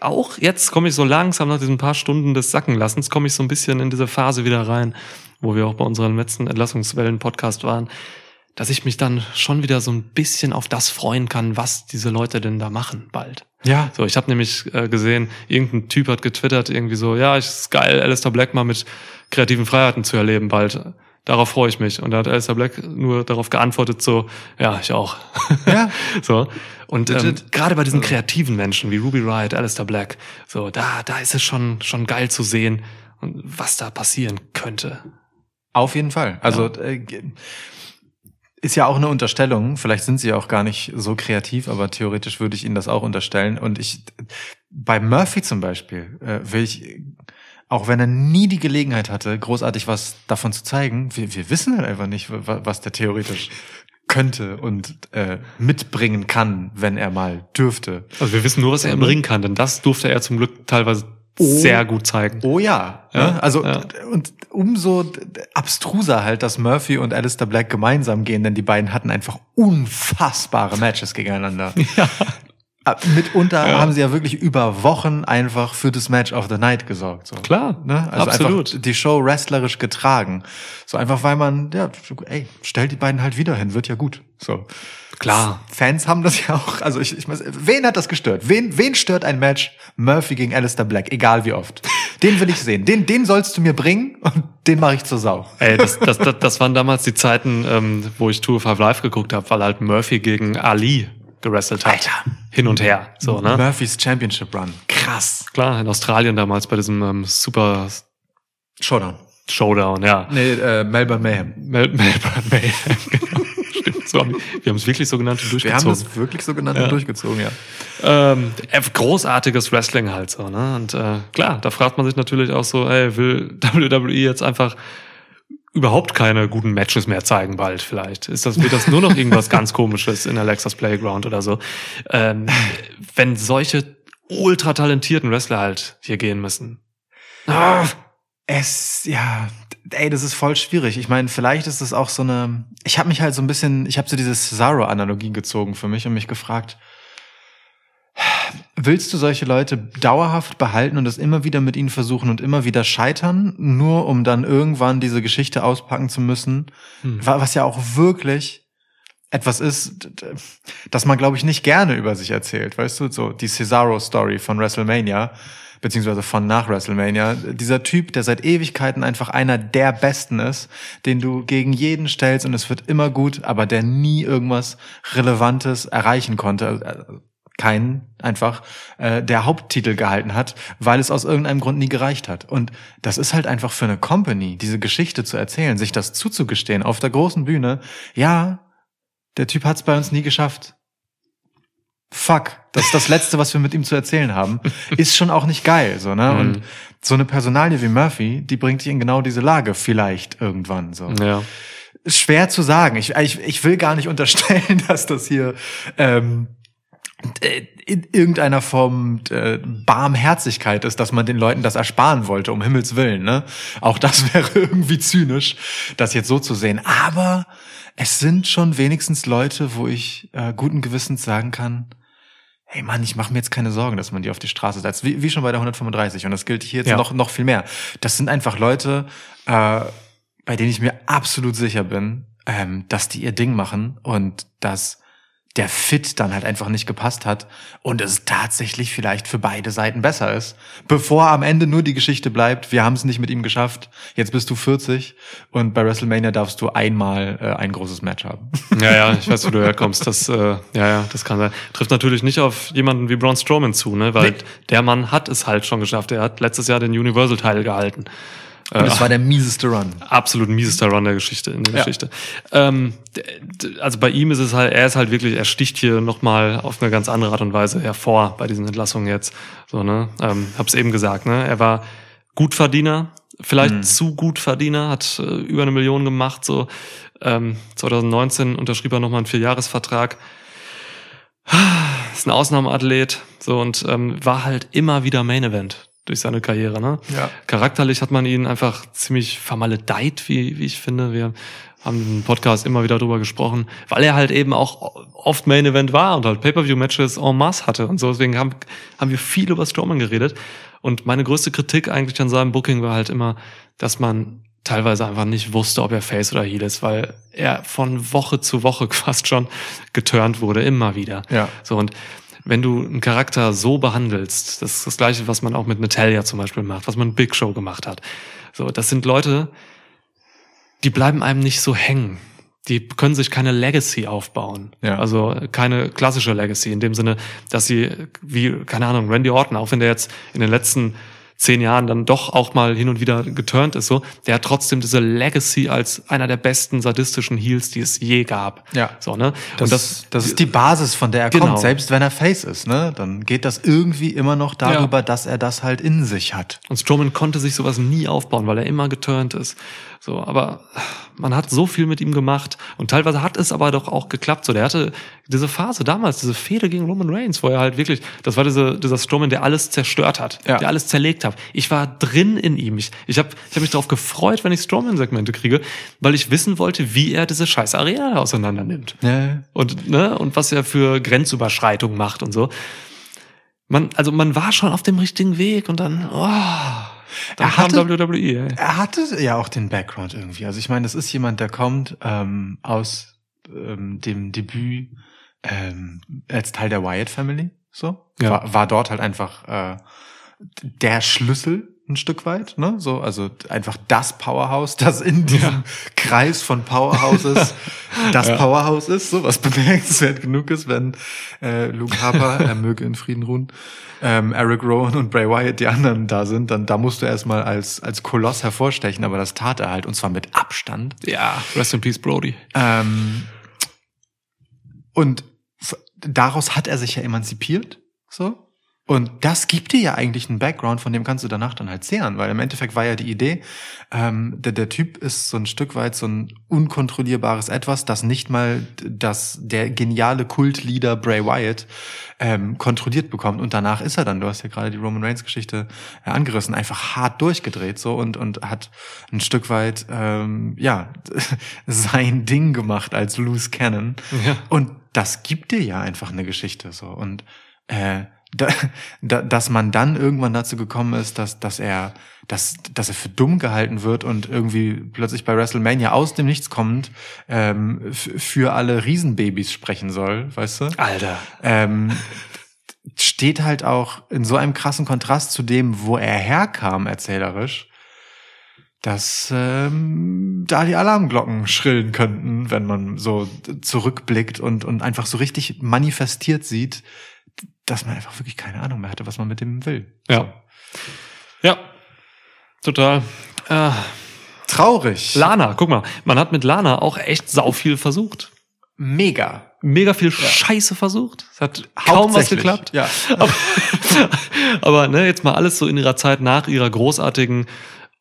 auch jetzt komme ich so langsam nach diesen paar Stunden des Sackenlassens, komme ich so ein bisschen in diese Phase wieder rein, wo wir auch bei unserem letzten Entlassungswellen-Podcast waren, dass ich mich dann schon wieder so ein bisschen auf das freuen kann, was diese Leute denn da machen bald. Ja. So, ich habe nämlich äh, gesehen, irgendein Typ hat getwittert, irgendwie so, ja, es ist geil, Alistair Black mal mit kreativen Freiheiten zu erleben bald. Darauf freue ich mich. Und da hat Alistair Black nur darauf geantwortet, so, ja, ich auch. Ja. so. Und ähm, gerade bei diesen kreativen Menschen wie Ruby Riot, Alistair Black, so, da, da ist es schon, schon geil zu sehen, was da passieren könnte. Auf jeden Fall. Also äh, ge- ist ja auch eine Unterstellung. Vielleicht sind sie ja auch gar nicht so kreativ, aber theoretisch würde ich ihnen das auch unterstellen. Und ich bei Murphy zum Beispiel äh, will ich, auch wenn er nie die Gelegenheit hatte, großartig was davon zu zeigen, wir, wir wissen halt einfach nicht, wa- was der theoretisch könnte und äh, mitbringen kann, wenn er mal dürfte. Also wir wissen nur, was er Mhm. Ring kann, denn das durfte er zum Glück teilweise sehr gut zeigen. Oh ja. Ja, ne? Also ja. und umso abstruser halt, dass Murphy und Alistair Black gemeinsam gehen, denn die beiden hatten einfach unfassbare Matches gegeneinander. Ja. Äh, Mitunter haben sie ja wirklich über Wochen einfach für das Match of the Night gesorgt. So. Klar, ne? Also absolut. einfach die Show wrestlerisch getragen. So einfach, weil man, ja, ey, stellt die beiden halt wieder hin, wird ja gut. So. Klar. Fans haben das ja auch, also ich, ich weiß, wen hat das gestört? Wen, wen stört ein Match Murphy gegen Alistair Black, egal wie oft? Den will ich sehen. Den, den sollst du mir bringen und den mache ich zur Sau. Ey, das, das, das, das waren damals die Zeiten, ähm, wo ich Tour 5 Live geguckt habe, weil halt Murphy gegen Ali gewrestelt hat. Alter. Hin und her. So, ne? Murphys Championship Run. Krass. Klar, in Australien damals bei diesem ähm, Super Showdown. Showdown, ja. Nee, äh, Melbourne Mayhem. Mel Melbourne Mayhem. genau. Stimmt, so haben, wir haben es wirklich so genannt und Wir haben durchgezogen. das wirklich so genannt Ja. und durchgezogen, ja. Ähm, äh, großartiges Wrestling halt so, ne? Und äh, klar, da fragt man sich natürlich auch so, ey, will WWE jetzt einfach überhaupt keine guten Matches mehr zeigen bald vielleicht? Ist das, wird das nur noch irgendwas ganz komisches in Alexas Playground oder so? Ähm, wenn solche ultra talentierten Wrestler halt hier gehen müssen. Ah, Es, ja, ey, das ist voll schwierig. Ich meine, vielleicht ist es auch so eine. Ich habe mich halt so ein bisschen, ich habe so diese Cesaro-Analogie gezogen für mich und mich gefragt, willst du solche Leute dauerhaft behalten und es immer wieder mit ihnen versuchen und immer wieder scheitern, nur um dann irgendwann diese Geschichte auspacken zu müssen, wa- was ja auch wirklich etwas ist, das man, glaube ich, nicht gerne über sich erzählt, weißt du, so die Cesaro-Story von WrestleMania, beziehungsweise von nach WrestleMania, dieser Typ, der seit Ewigkeiten einfach einer der Besten ist, den du gegen jeden stellst und es wird immer gut, aber der nie irgendwas Relevantes erreichen konnte, äh, keinen einfach äh, der Haupttitel gehalten hat, weil es aus irgendeinem Grund nie gereicht hat. Und das ist halt einfach für eine Company, diese Geschichte zu erzählen, sich das zuzugestehen auf der großen Bühne. Ja, der Typ hat es bei uns nie geschafft. Fuck, das ist das Letzte, was wir mit ihm zu erzählen haben. Ist schon auch nicht geil, so ne? Und so eine Personalie wie Murphy, die bringt dich in genau diese Lage, vielleicht irgendwann so ja. schwer zu sagen. Ich, ich, ich will gar nicht unterstellen, dass das hier ähm, äh, in irgendeiner Form äh, Barmherzigkeit ist, dass man den Leuten das ersparen wollte, um Himmels Willen. Ne? Auch das wäre irgendwie zynisch, das jetzt so zu sehen. Aber es sind schon wenigstens Leute, wo ich äh, guten Gewissens sagen kann, hey Mann, ich mache mir jetzt keine Sorgen, dass man die auf die Straße setzt. Wie, wie schon bei der 135. Und das gilt hier jetzt Ja. noch, noch viel mehr. Das sind einfach Leute, äh, bei denen ich mir absolut sicher bin, ähm, dass die ihr Ding machen und dass der Fit dann halt einfach nicht gepasst hat und es tatsächlich vielleicht für beide Seiten besser ist. Bevor am Ende nur die Geschichte bleibt, wir haben es nicht mit ihm geschafft, jetzt bist du 40 und bei WrestleMania darfst du einmal äh, ein großes Match haben. Ja, ja, ich weiß, wo du herkommst. Das, äh, ja, ja, das kann sein. Trifft natürlich nicht auf jemanden wie Braun Strowman zu, ne? Weil Nee. der Mann hat es halt schon geschafft. Er hat letztes Jahr den Universal-Teil gehalten. Und es war der mieseste Run. absolut miesester Run der Geschichte in der Ja. Geschichte. Ähm, also bei ihm ist es halt, er ist halt wirklich, er sticht hier nochmal auf eine ganz andere Art und Weise hervor bei diesen Entlassungen jetzt. So, ne? Ähm, hab's eben gesagt, ne? Er war Gutverdiener, vielleicht zu Gutverdiener, hat äh, über eine Million gemacht. So ähm, 2019 unterschrieb er nochmal einen Vierjahresvertrag. Ist ein Ausnahmeathlet, so und ähm, war halt immer wieder Main Event durch seine Karriere. Ne? Ja. Charakterlich hat man ihn einfach ziemlich vermaledeit, wie, wie ich finde. Wir haben im Podcast immer wieder drüber gesprochen, weil er halt eben auch oft Main Event war und halt Pay-Per-View-Matches en masse hatte und so. Deswegen haben, haben wir viel über Strowman geredet. Und meine größte Kritik eigentlich an seinem Booking war halt immer, dass man teilweise einfach nicht wusste, ob er Face oder Heel ist, weil er von Woche zu Woche fast schon geturnt wurde, immer wieder. Ja. So, und wenn du einen Charakter so behandelst, das ist das Gleiche, was man auch mit Natalia zum Beispiel macht, was man Big Show gemacht hat. So, das sind Leute, die bleiben einem nicht so hängen. Die können sich keine Legacy aufbauen. Ja. Also keine klassische Legacy in dem Sinne, dass sie, wie, keine Ahnung, Randy Orton, auch wenn der jetzt in den letzten zehn Jahren dann doch auch mal hin und wieder geturnt ist, so, der hat trotzdem diese Legacy als einer der besten sadistischen Heels, die es je gab. Ja. So, ne? Das, und das, das ist die Basis, von der er Genau. kommt, selbst wenn er Face ist, ne? Dann geht das irgendwie immer noch darüber, dass er das halt in sich hat. Und Strowman konnte sich sowas nie aufbauen, weil er immer geturnt ist. So, aber man hat so viel mit ihm gemacht und teilweise hat es aber doch auch geklappt. So, der hatte diese Phase damals, diese Fehde gegen Roman Reigns, wo er halt wirklich, das war diese, dieser Strowman, der alles zerstört hat, Ja. der alles zerlegt hat habe. Ich war drin in ihm. Ich, ich habe ich hab mich darauf gefreut, wenn ich Strowman-Segmente kriege, weil ich wissen wollte, wie er diese scheiß Areale auseinander nimmt. Ja. Und, ne, und was er für Grenzüberschreitung macht und so. Man, also man war schon auf dem richtigen Weg und dann, oh, dann Er hatte- WWE. Ey. Er hatte ja auch den Background irgendwie. Also ich meine, das ist jemand, der kommt ähm, aus ähm, dem Debüt ähm, als Teil der Wyatt Family. So Ja. war, war dort halt einfach äh, der Schlüssel ein Stück weit, ne? So, also einfach das Powerhouse, das in diesem Kreis von Powerhouses das Ja. Powerhouse ist, so was bemerkenswert genug ist, wenn äh, Luke Harper, er möge in Frieden ruhen, ähm, Eric Rowan und Bray Wyatt die anderen da sind, dann da musst du erstmal als als Koloss hervorstechen, aber das tat er halt und zwar mit Abstand. Ja, Rest in Peace, Brody. Ähm, und daraus hat er sich ja emanzipiert, so. Und das gibt dir ja eigentlich einen Background, von dem kannst du danach dann halt zehren, weil im Endeffekt war ja die Idee, ähm, der, der Typ ist so ein Stück weit so ein unkontrollierbares Etwas, das nicht mal das, der geniale Kultleader Bray Wyatt ähm, kontrolliert bekommt. Und danach ist er dann, du hast ja gerade die Roman Reigns Geschichte äh, angerissen, einfach hart durchgedreht so und, und hat ein Stück weit, ähm, ja, sein Ding gemacht als Loose Cannon. Ja. Und das gibt dir ja einfach eine Geschichte so. Und äh, da, da, dass man dann irgendwann dazu gekommen ist, dass, dass er, dass, dass er für dumm gehalten wird und irgendwie plötzlich bei WrestleMania aus dem Nichts kommend ähm, für alle Riesenbabys sprechen soll, weißt du? Alter. ähm, steht halt auch in so einem krassen Kontrast zu dem, wo er herkam, erzählerisch, dass ähm, da die Alarmglocken schrillen könnten, wenn man so zurückblickt und, und einfach so richtig manifestiert sieht, dass man einfach wirklich keine Ahnung mehr hatte, was man mit dem will. Ja. Ja. Total. Äh, Traurig. Lana, guck mal, man hat mit Lana auch echt sau viel versucht. Mega. Mega viel Scheiße versucht. Es hat kaum was geklappt. Ja. Aber, aber ne, jetzt mal alles so in ihrer Zeit nach ihrer großartigen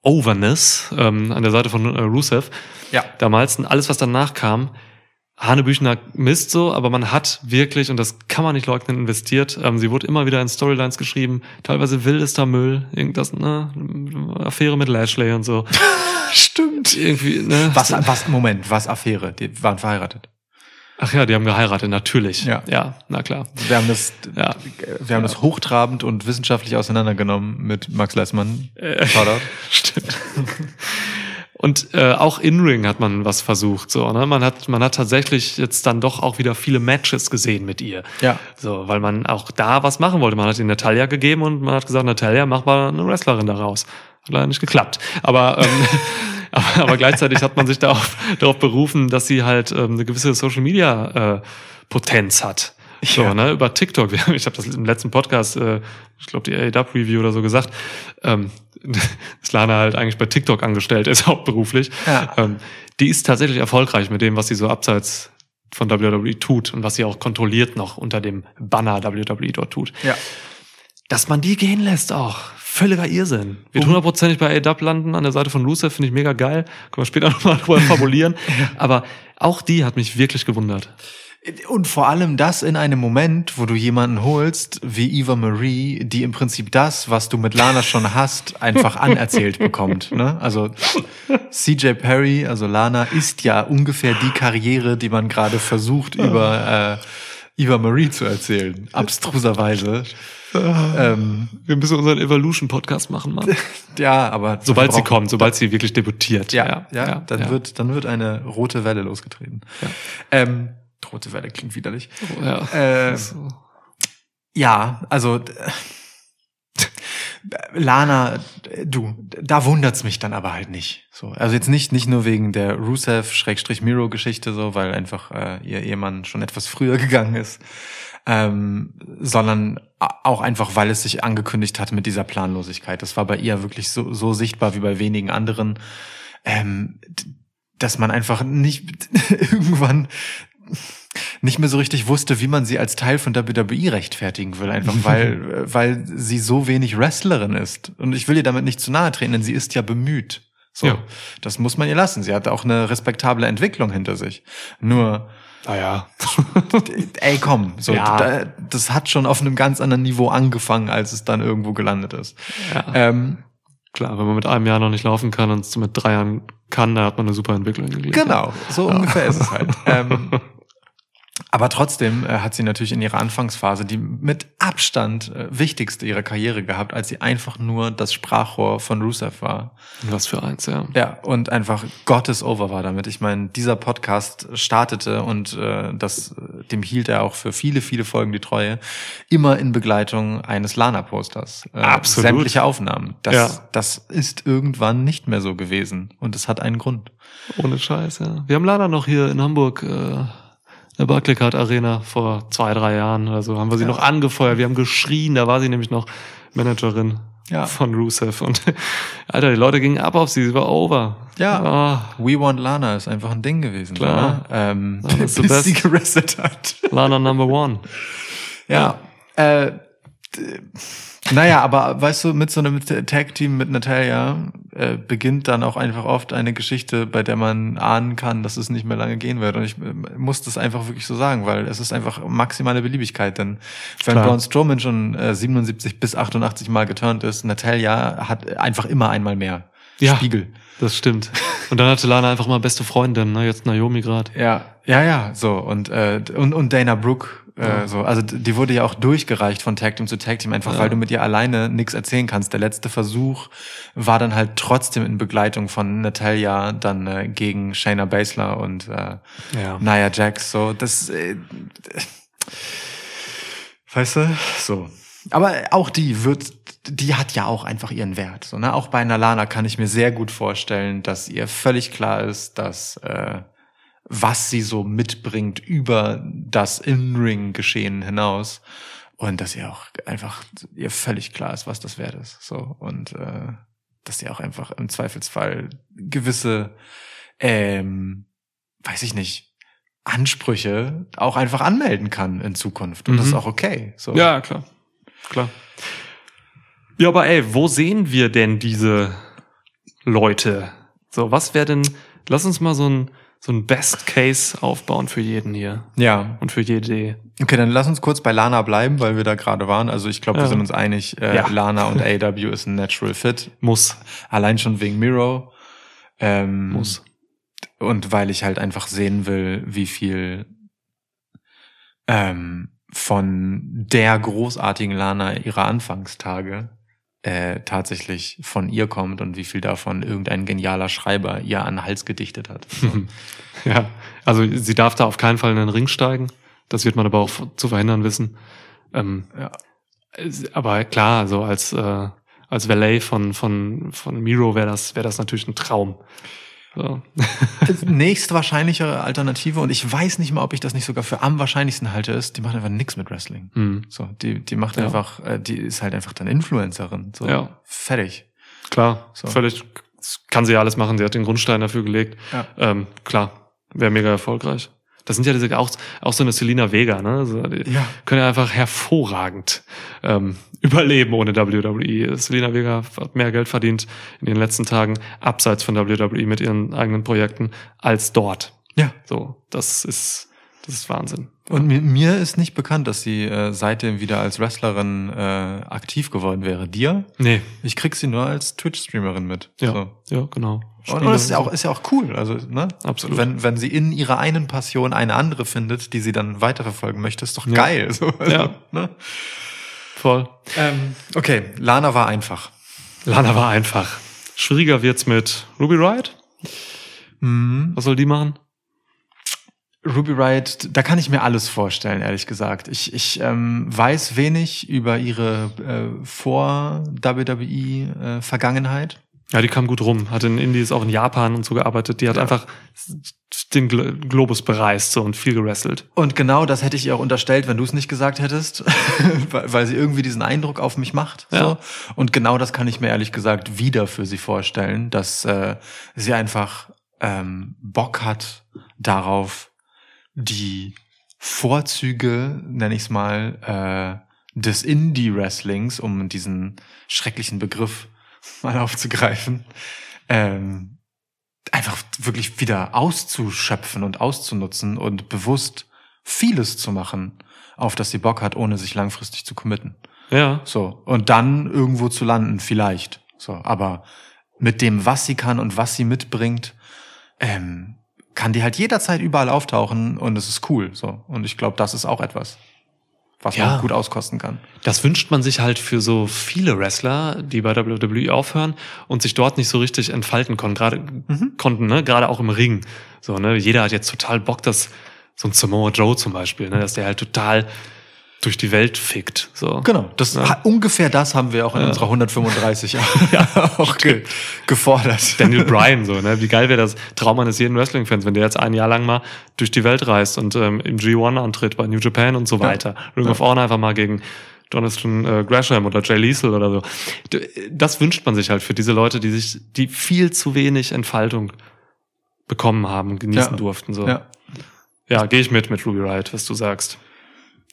Overness ähm, an der Seite von äh, Rusev. Ja. Damals und alles, was danach kam, Hanebüchner Mist so, aber man hat wirklich, und das kann man nicht leugnen, investiert. Ähm, sie wurde immer wieder in Storylines geschrieben, teilweise wildester Müll, irgendwas, ne, Affäre mit Lashley und so. Stimmt. Irgendwie, ne? Was, was, Moment, was Affäre? Die waren verheiratet. Ach ja, die haben geheiratet, natürlich. Ja. ja na klar. Wir haben das, Ja. wir haben das hochtrabend und wissenschaftlich auseinandergenommen mit Max Leismann. Shoutout. Stimmt. Und äh, auch in-Ring hat man was versucht. So, ne? Man hat, man hat tatsächlich jetzt dann doch auch wieder viele Matches gesehen mit ihr. Ja. So, weil man auch da was machen wollte. Man hat ihr Natalia gegeben und man hat gesagt, Natalia, mach mal eine Wrestlerin daraus. Hat leider nicht geklappt. Aber, ähm, aber, aber gleichzeitig hat man sich darauf, darauf berufen, dass sie halt ähm, eine gewisse Social Media äh, Potenz hat. So, Ja. ne, über TikTok. Ich habe das im letzten Podcast, äh, ich glaube die AEW Review oder so gesagt, ähm, dass Lana halt eigentlich bei TikTok angestellt ist, hauptberuflich. Ja. Ähm, die ist tatsächlich erfolgreich mit dem, was sie so abseits von WWE tut und was sie auch kontrolliert noch unter dem Banner WWE dort tut. Ja. Dass man die gehen lässt auch. Völliger Irrsinn. Wird hundertprozentig bei AEW landen an der Seite von Rusev, finde ich mega geil. Können wir später nochmal drüber fabulieren. Aber auch die hat mich wirklich gewundert. Und vor allem das in einem Moment, wo du jemanden holst wie Eva Marie, die im Prinzip das, was du mit Lana schon hast, einfach anerzählt bekommt. Ne? Also CJ Perry, also Lana, ist ja ungefähr die Karriere, die man gerade versucht über äh, Eva Marie zu erzählen. Abstruserweise. ähm, Wir müssen unseren Evolution-Podcast machen, Mann. ja, aber Sobald sie kommt, sobald sie wirklich debütiert. Ja, ja, dann ja. wird dann wird eine rote Welle losgetreten. Ähm, rote Welle klingt widerlich. Ja. Äh, Ja, also Lana, du, da wundert's mich dann aber halt nicht. So, also jetzt nicht nicht nur wegen der Rusev-Miro-Geschichte so, weil einfach äh, ihr Ehemann schon etwas früher gegangen ist, ähm, sondern auch einfach, weil es sich angekündigt hat mit dieser Planlosigkeit. Das war bei ihr wirklich so so sichtbar wie bei wenigen anderen, ähm, dass man einfach nicht irgendwann nicht mehr so richtig wusste, wie man sie als Teil von WWE rechtfertigen will, einfach weil, äh, weil sie so wenig Wrestlerin ist. Und ich will ihr damit nicht zu nahe treten, denn sie ist ja bemüht. So, Ja. das muss man ihr lassen. Sie hat auch eine respektable Entwicklung hinter sich. Nur, Naja. Ey, komm, so, Ja. da, das hat schon auf einem ganz anderen Niveau angefangen, als es dann irgendwo gelandet ist. Ja. Ähm, Klar, wenn man mit einem Jahr noch nicht laufen kann und es mit drei Jahren kann, da hat man eine super Entwicklung hingelegt. Genau, so ungefähr ist es halt. Ähm, aber trotzdem äh, hat sie natürlich in ihrer Anfangsphase die mit Abstand äh, wichtigste ihrer Karriere gehabt, als sie einfach nur das Sprachrohr von Rusev war. Was für eins, ja. Ja, und einfach Gottes over war damit. Ich meine, dieser Podcast startete und äh, das, dem hielt er auch für viele, viele Folgen die Treue, immer in Begleitung eines Lana-Posters. Äh, Absolut. Sämtliche Aufnahmen. Das, Ja. das ist irgendwann nicht mehr so gewesen. Und es hat einen Grund. Ohne Scheiß, ja. Wir haben Lana noch hier in Hamburg, äh, der Barclaycard Arena vor zwei, drei Jahren oder so, haben wir sie Ja. noch angefeuert. Wir haben geschrien, da war sie nämlich noch Managerin Ja. von Rusev. Und Alter, die Leute gingen ab auf sie, sie war over. Ja. Ah, We Want Lana ist einfach ein Ding gewesen. Klar. Ne? Ähm, bis sie gerestet hat. Lana Number One. Ja. Äh, d- naja, aber weißt du, mit so einem Tag-Team mit Natalia äh, beginnt dann auch einfach oft eine Geschichte, bei der man ahnen kann, dass es nicht mehr lange gehen wird. Und ich äh, muss das einfach wirklich so sagen, weil es ist einfach maximale Beliebigkeit. Denn wenn. Braun Strowman schon äh, 77 bis 88 Mal geturnt ist, Natalia hat einfach immer einmal mehr. Ja. Spiegel. Das stimmt. Und dann hatte Lana einfach mal beste Freundin, ne? Jetzt Naomi gerade. Ja, ja, ja, so und äh, und und Dana Brooke äh, Ja. so, also die wurde ja auch durchgereicht von Tag Team zu Tag Team einfach, Ja. weil du mit ihr alleine nichts erzählen kannst. Der letzte Versuch war dann halt trotzdem in Begleitung von Natalia dann äh, gegen Shayna Baszler und äh, Ja. Nia Jax. So, das, äh, weißt du, so. Aber auch die wird, die hat ja auch einfach ihren Wert. So, ne? Auch bei einer Lana kann ich mir sehr gut vorstellen, dass ihr völlig klar ist, dass äh, was sie so mitbringt über das In-Ring-Geschehen hinaus und dass ihr auch einfach ihr völlig klar ist, was das wert ist. So und äh, dass sie auch einfach im Zweifelsfall gewisse, ähm, weiß ich nicht, Ansprüche auch einfach anmelden kann in Zukunft und das ist Mhm. auch okay. So. Ja, klar. Klar. Ja, aber ey, wo sehen wir denn diese Leute? So, was wäre denn, lass uns mal so ein, so ein Best Case aufbauen für jeden hier ja. und für jede. Okay, dann lass uns kurz bei Lana bleiben, weil wir da gerade waren. Also ich glaube, wir Ja. sind uns einig, äh, Ja. Lana und AW ist ein Natural Fit. Muss. Allein schon wegen Miro. Ähm, Muss. Und weil ich halt einfach sehen will, wie viel ähm, von der großartigen Lana ihrer Anfangstage äh, tatsächlich von ihr kommt und wie viel davon irgendein genialer Schreiber ihr an den Hals gedichtet hat. Ja, also sie darf da auf keinen Fall in den Ring steigen. Das wird man aber auch zu verhindern wissen. Ähm, Ja. aber klar, so als äh, als Valet von von von Miro wäre das wäre das natürlich ein Traum. So. Nächst wahrscheinlichere Alternative und ich weiß nicht mal, ob ich das nicht sogar für am wahrscheinlichsten halte, ist, die macht einfach nichts mit Wrestling. Hm. So, die, die macht Ja. einfach, äh, die ist halt einfach dann Influencerin. So, Ja. fertig. Klar, So. völlig kann sie ja alles machen. Sie hat den Grundstein dafür gelegt. Ja. Ähm, klar, wäre mega erfolgreich. Das sind ja diese, auch, auch so eine Selina Vega, ne? Also die Ja. können ja einfach hervorragend ähm, überleben ohne WWE. Selina Vega hat mehr Geld verdient in den letzten Tagen abseits von WWE mit ihren eigenen Projekten als dort. Ja. So, das ist, das ist Wahnsinn. Und mir, mir ist nicht bekannt, dass sie äh, seitdem wieder als Wrestlerin äh, aktiv geworden wäre. Dir? Nee, Ich krieg sie nur als Twitch-Streamerin mit. ja, So. ja, genau. Und, und das ist ja auch, ist ja auch cool. Also, ne? Absolut. Wenn, wenn sie in ihrer einen Passion eine andere findet, die sie dann weiterverfolgen möchte, ist doch Ja. geil. So, also, Ja. Ne? Voll. Ähm, okay, Lana war einfach. Lana war einfach. Schwieriger wird's mit Ruby Riot. Mhm. Was soll die machen? Ruby Riot, da kann ich mir alles vorstellen, ehrlich gesagt. Ich, ich ähm, weiß wenig über ihre äh, Vor-WWE-Vergangenheit. Ja, die kam gut rum. Hat in Indies auch in Japan und so gearbeitet. Die hat Ja. einfach den Glo Globus bereist so und viel gewrestelt. Und genau das hätte ich ihr auch unterstellt, wenn du es nicht gesagt hättest, weil, weil sie irgendwie diesen Eindruck auf mich macht. So. Ja. Und genau das kann ich mir ehrlich gesagt wieder für sie vorstellen, dass äh, sie einfach ähm, Bock hat darauf, die Vorzüge, nenne ich es mal, äh, des Indie-Wrestlings, um diesen schrecklichen Begriff mal aufzugreifen, ähm, einfach wirklich wieder auszuschöpfen und auszunutzen und bewusst vieles zu machen, auf das sie Bock hat, ohne sich langfristig zu committen. Ja. So. Und dann irgendwo zu landen, vielleicht. So. Aber mit dem, was sie kann und was sie mitbringt, ähm, kann die halt jederzeit überall auftauchen und es ist cool. So. Und ich glaube, das ist auch etwas, was Ja. man gut auskosten kann. Das wünscht man sich halt für so viele Wrestler, die bei WWE aufhören und sich dort nicht so richtig entfalten konnten, gerade konnten, ne? Gerade auch im Ring. So, ne? Jeder hat jetzt total Bock, dass so ein Samoa Joe zum Beispiel, ne? dass der halt total durch die Welt fickt. So. Genau, das Ja. ungefähr das haben wir auch in unserer 135 auch ge gefordert. Daniel Bryan, so, ne? Wie geil wäre das Traum eines jeden Wrestling-Fans, wenn der jetzt ein Jahr lang mal durch die Welt reist und ähm, im G1 antritt bei New Japan und so weiter. Ring of Honor einfach mal gegen Jonathan äh, Gresham oder Jay Liesel oder so. Das wünscht man sich halt für diese Leute, die sich, die viel zu wenig Entfaltung bekommen haben genießen Ja. durften. So. Ja. Ja, gehe ich mit mit Ruby Riot, was du sagst.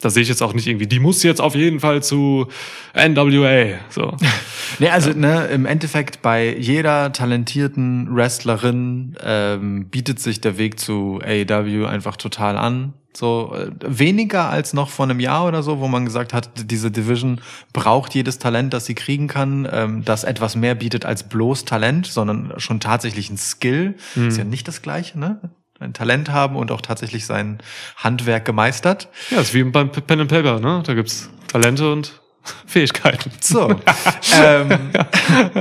Da sehe ich jetzt auch nicht irgendwie, die muss jetzt auf jeden Fall zu NWA. So. Nee, also ne, im Endeffekt bei jeder talentierten Wrestlerin ähm, bietet sich der Weg zu AEW einfach total an. So äh, weniger als noch vor einem Jahr oder so, wo man gesagt hat, diese Division braucht jedes Talent, das sie kriegen kann, ähm, das etwas mehr bietet als bloß Talent, sondern schon tatsächlich ein Skill. Ist ja nicht das Gleiche, ne? Ein Talent haben und auch tatsächlich sein Handwerk gemeistert. Ja, ist wie beim Pen and Paper, ne? Da gibt's Talente und Fähigkeiten. So. ähm,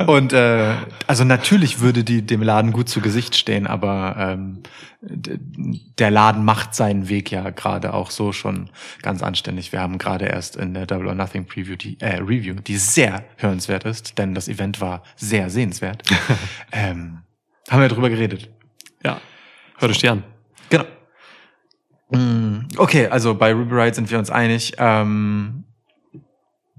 und äh, also natürlich würde die dem Laden gut zu Gesicht stehen, aber ähm, der Laden macht seinen Weg ja gerade auch so schon ganz anständig. Wir haben gerade erst in der Double or Nothing Preview die äh, Review, die sehr hörenswert ist, denn das Event war sehr sehenswert. ähm, haben wir drüber geredet. Ja. Hör dich die an. Genau. Mm, Okay, also bei Ruby Riot sind wir uns einig. Ähm,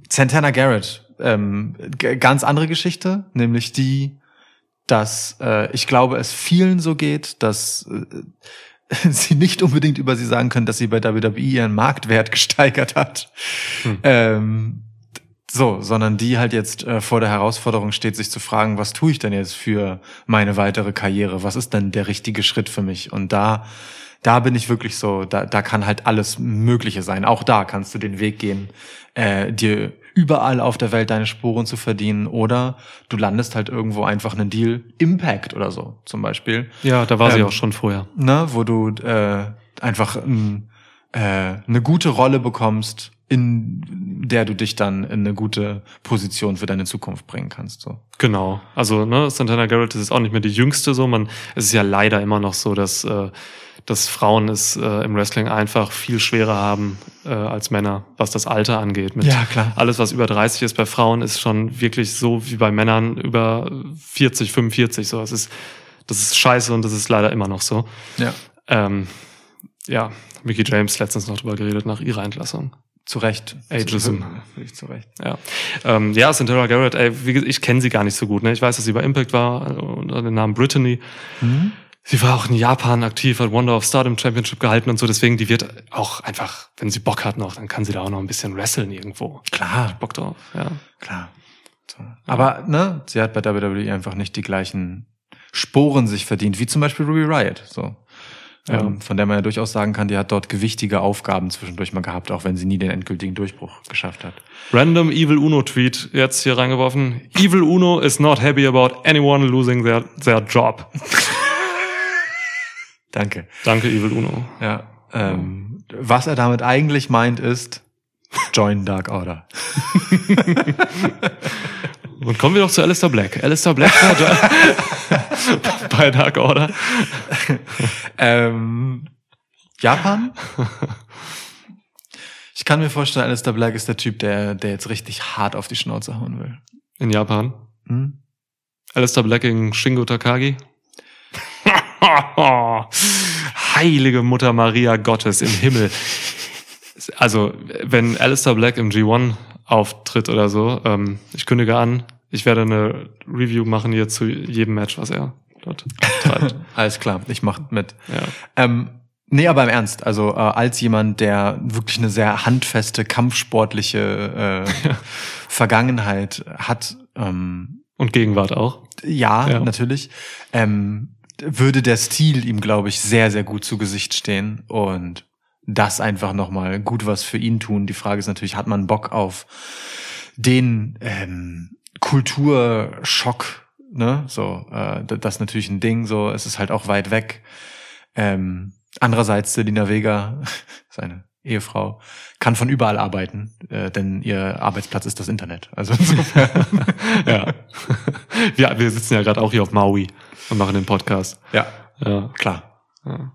Santana Garrett, ähm, ganz andere Geschichte, nämlich die, dass äh, ich glaube, es vielen so geht, dass äh, sie nicht unbedingt über sie sagen können, dass sie bei WWE ihren Marktwert gesteigert hat. Ähm, so, sondern die halt jetzt äh, vor der Herausforderung steht, sich zu fragen, was tue ich denn jetzt für meine weitere Karriere? Was ist denn der richtige Schritt für mich? Und da, da bin ich wirklich so, da, da kann halt alles Mögliche sein. Auch da kannst du den Weg gehen, äh, dir überall auf der Welt deine Spuren zu verdienen oder du landest halt irgendwo einfach einen Deal, Impact oder so zum Beispiel Ja, da war sie Ähm, auch schon vorher. ne, wo du äh, einfach ein, äh, eine gute Rolle bekommst, in der du dich dann in eine gute Position für deine Zukunft bringen kannst. So. Genau. Also, ne, Santana Garrett ist auch nicht mehr die jüngste so. Man, es ist ja leider immer noch so, dass, äh, dass Frauen es äh, im Wrestling einfach viel schwerer haben äh, als Männer, was das Alter angeht. Mit Ja, klar. Alles, was über 30 ist bei Frauen, ist schon wirklich so wie bei Männern über 40, 45. So, es ist, das ist scheiße und das ist leider immer noch so. Ja. Ähm, ja, Mickey James letztens noch drüber geredet nach ihrer Entlassung. Zu Recht. Ageism. Völlig zu Recht. Ja, ähm, ja Santana Garrett, ey, wie, ich kenne sie gar nicht so gut. Ne? Ich weiß, dass sie bei Impact war äh, unter dem Namen Brittany. Sie war auch in Japan aktiv, hat Wonder of Stardom Championship gehalten und so. Deswegen, die wird auch einfach, wenn sie Bock hat noch, dann kann sie da auch noch ein bisschen wresteln irgendwo. Klar, Bock drauf, ja. klar. So. Aber ne, sie hat bei WWE einfach nicht die gleichen Sporen sich verdient, wie zum Beispiel Ruby Riot. So. Ja. Ähm, von der man ja durchaus sagen kann, die hat dort gewichtige Aufgaben zwischendurch mal gehabt, auch wenn sie nie den endgültigen Durchbruch geschafft hat. Random Evil Uno Tweet jetzt hier reingeworfen. Evil Uno is not happy about anyone losing their, their job. Danke. Danke, Evil Uno. Ja. Ähm, was er damit eigentlich meint, ist Join Dark Order. Und kommen wir doch zu Alistair Black. Alistair Black war bei Dark Order. Ähm, Japan? Ich kann mir vorstellen, Alistair Black ist der Typ, der, der jetzt richtig hart auf die Schnauze hauen will. In Japan. Hm? Alistair Black gegen Shingo Takagi. Heilige Mutter Maria Gottes im Himmel. Also, wenn Alistair Black im G1 auftritt oder so, ähm, ich kündige an, ich werde eine Review machen hier zu jedem Match, was er dort treibt. Alles klar, ich mach mit. Ja. Ähm, nee, aber im Ernst, also äh, als jemand, der wirklich eine sehr handfeste, kampfsportliche äh, Vergangenheit hat, ähm, Und Gegenwart auch. ja, Ja. natürlich, ähm, würde der Stil ihm, glaube ich, sehr, sehr gut zu Gesicht stehen und das einfach nochmal gut was für ihn tun. Die Frage ist natürlich, hat man Bock auf den ähm, Kulturschock, ne? So, äh, das ist natürlich ein Ding, so, es ist halt auch weit weg. Ähm, andererseits, Selina Vega, seine Ehefrau, kann von überall arbeiten, äh, denn ihr Arbeitsplatz ist das Internet. Also insofern, ja. wir, wir sitzen ja gerade auch hier auf Maui und machen den Podcast. ja, Ja. klar. ja.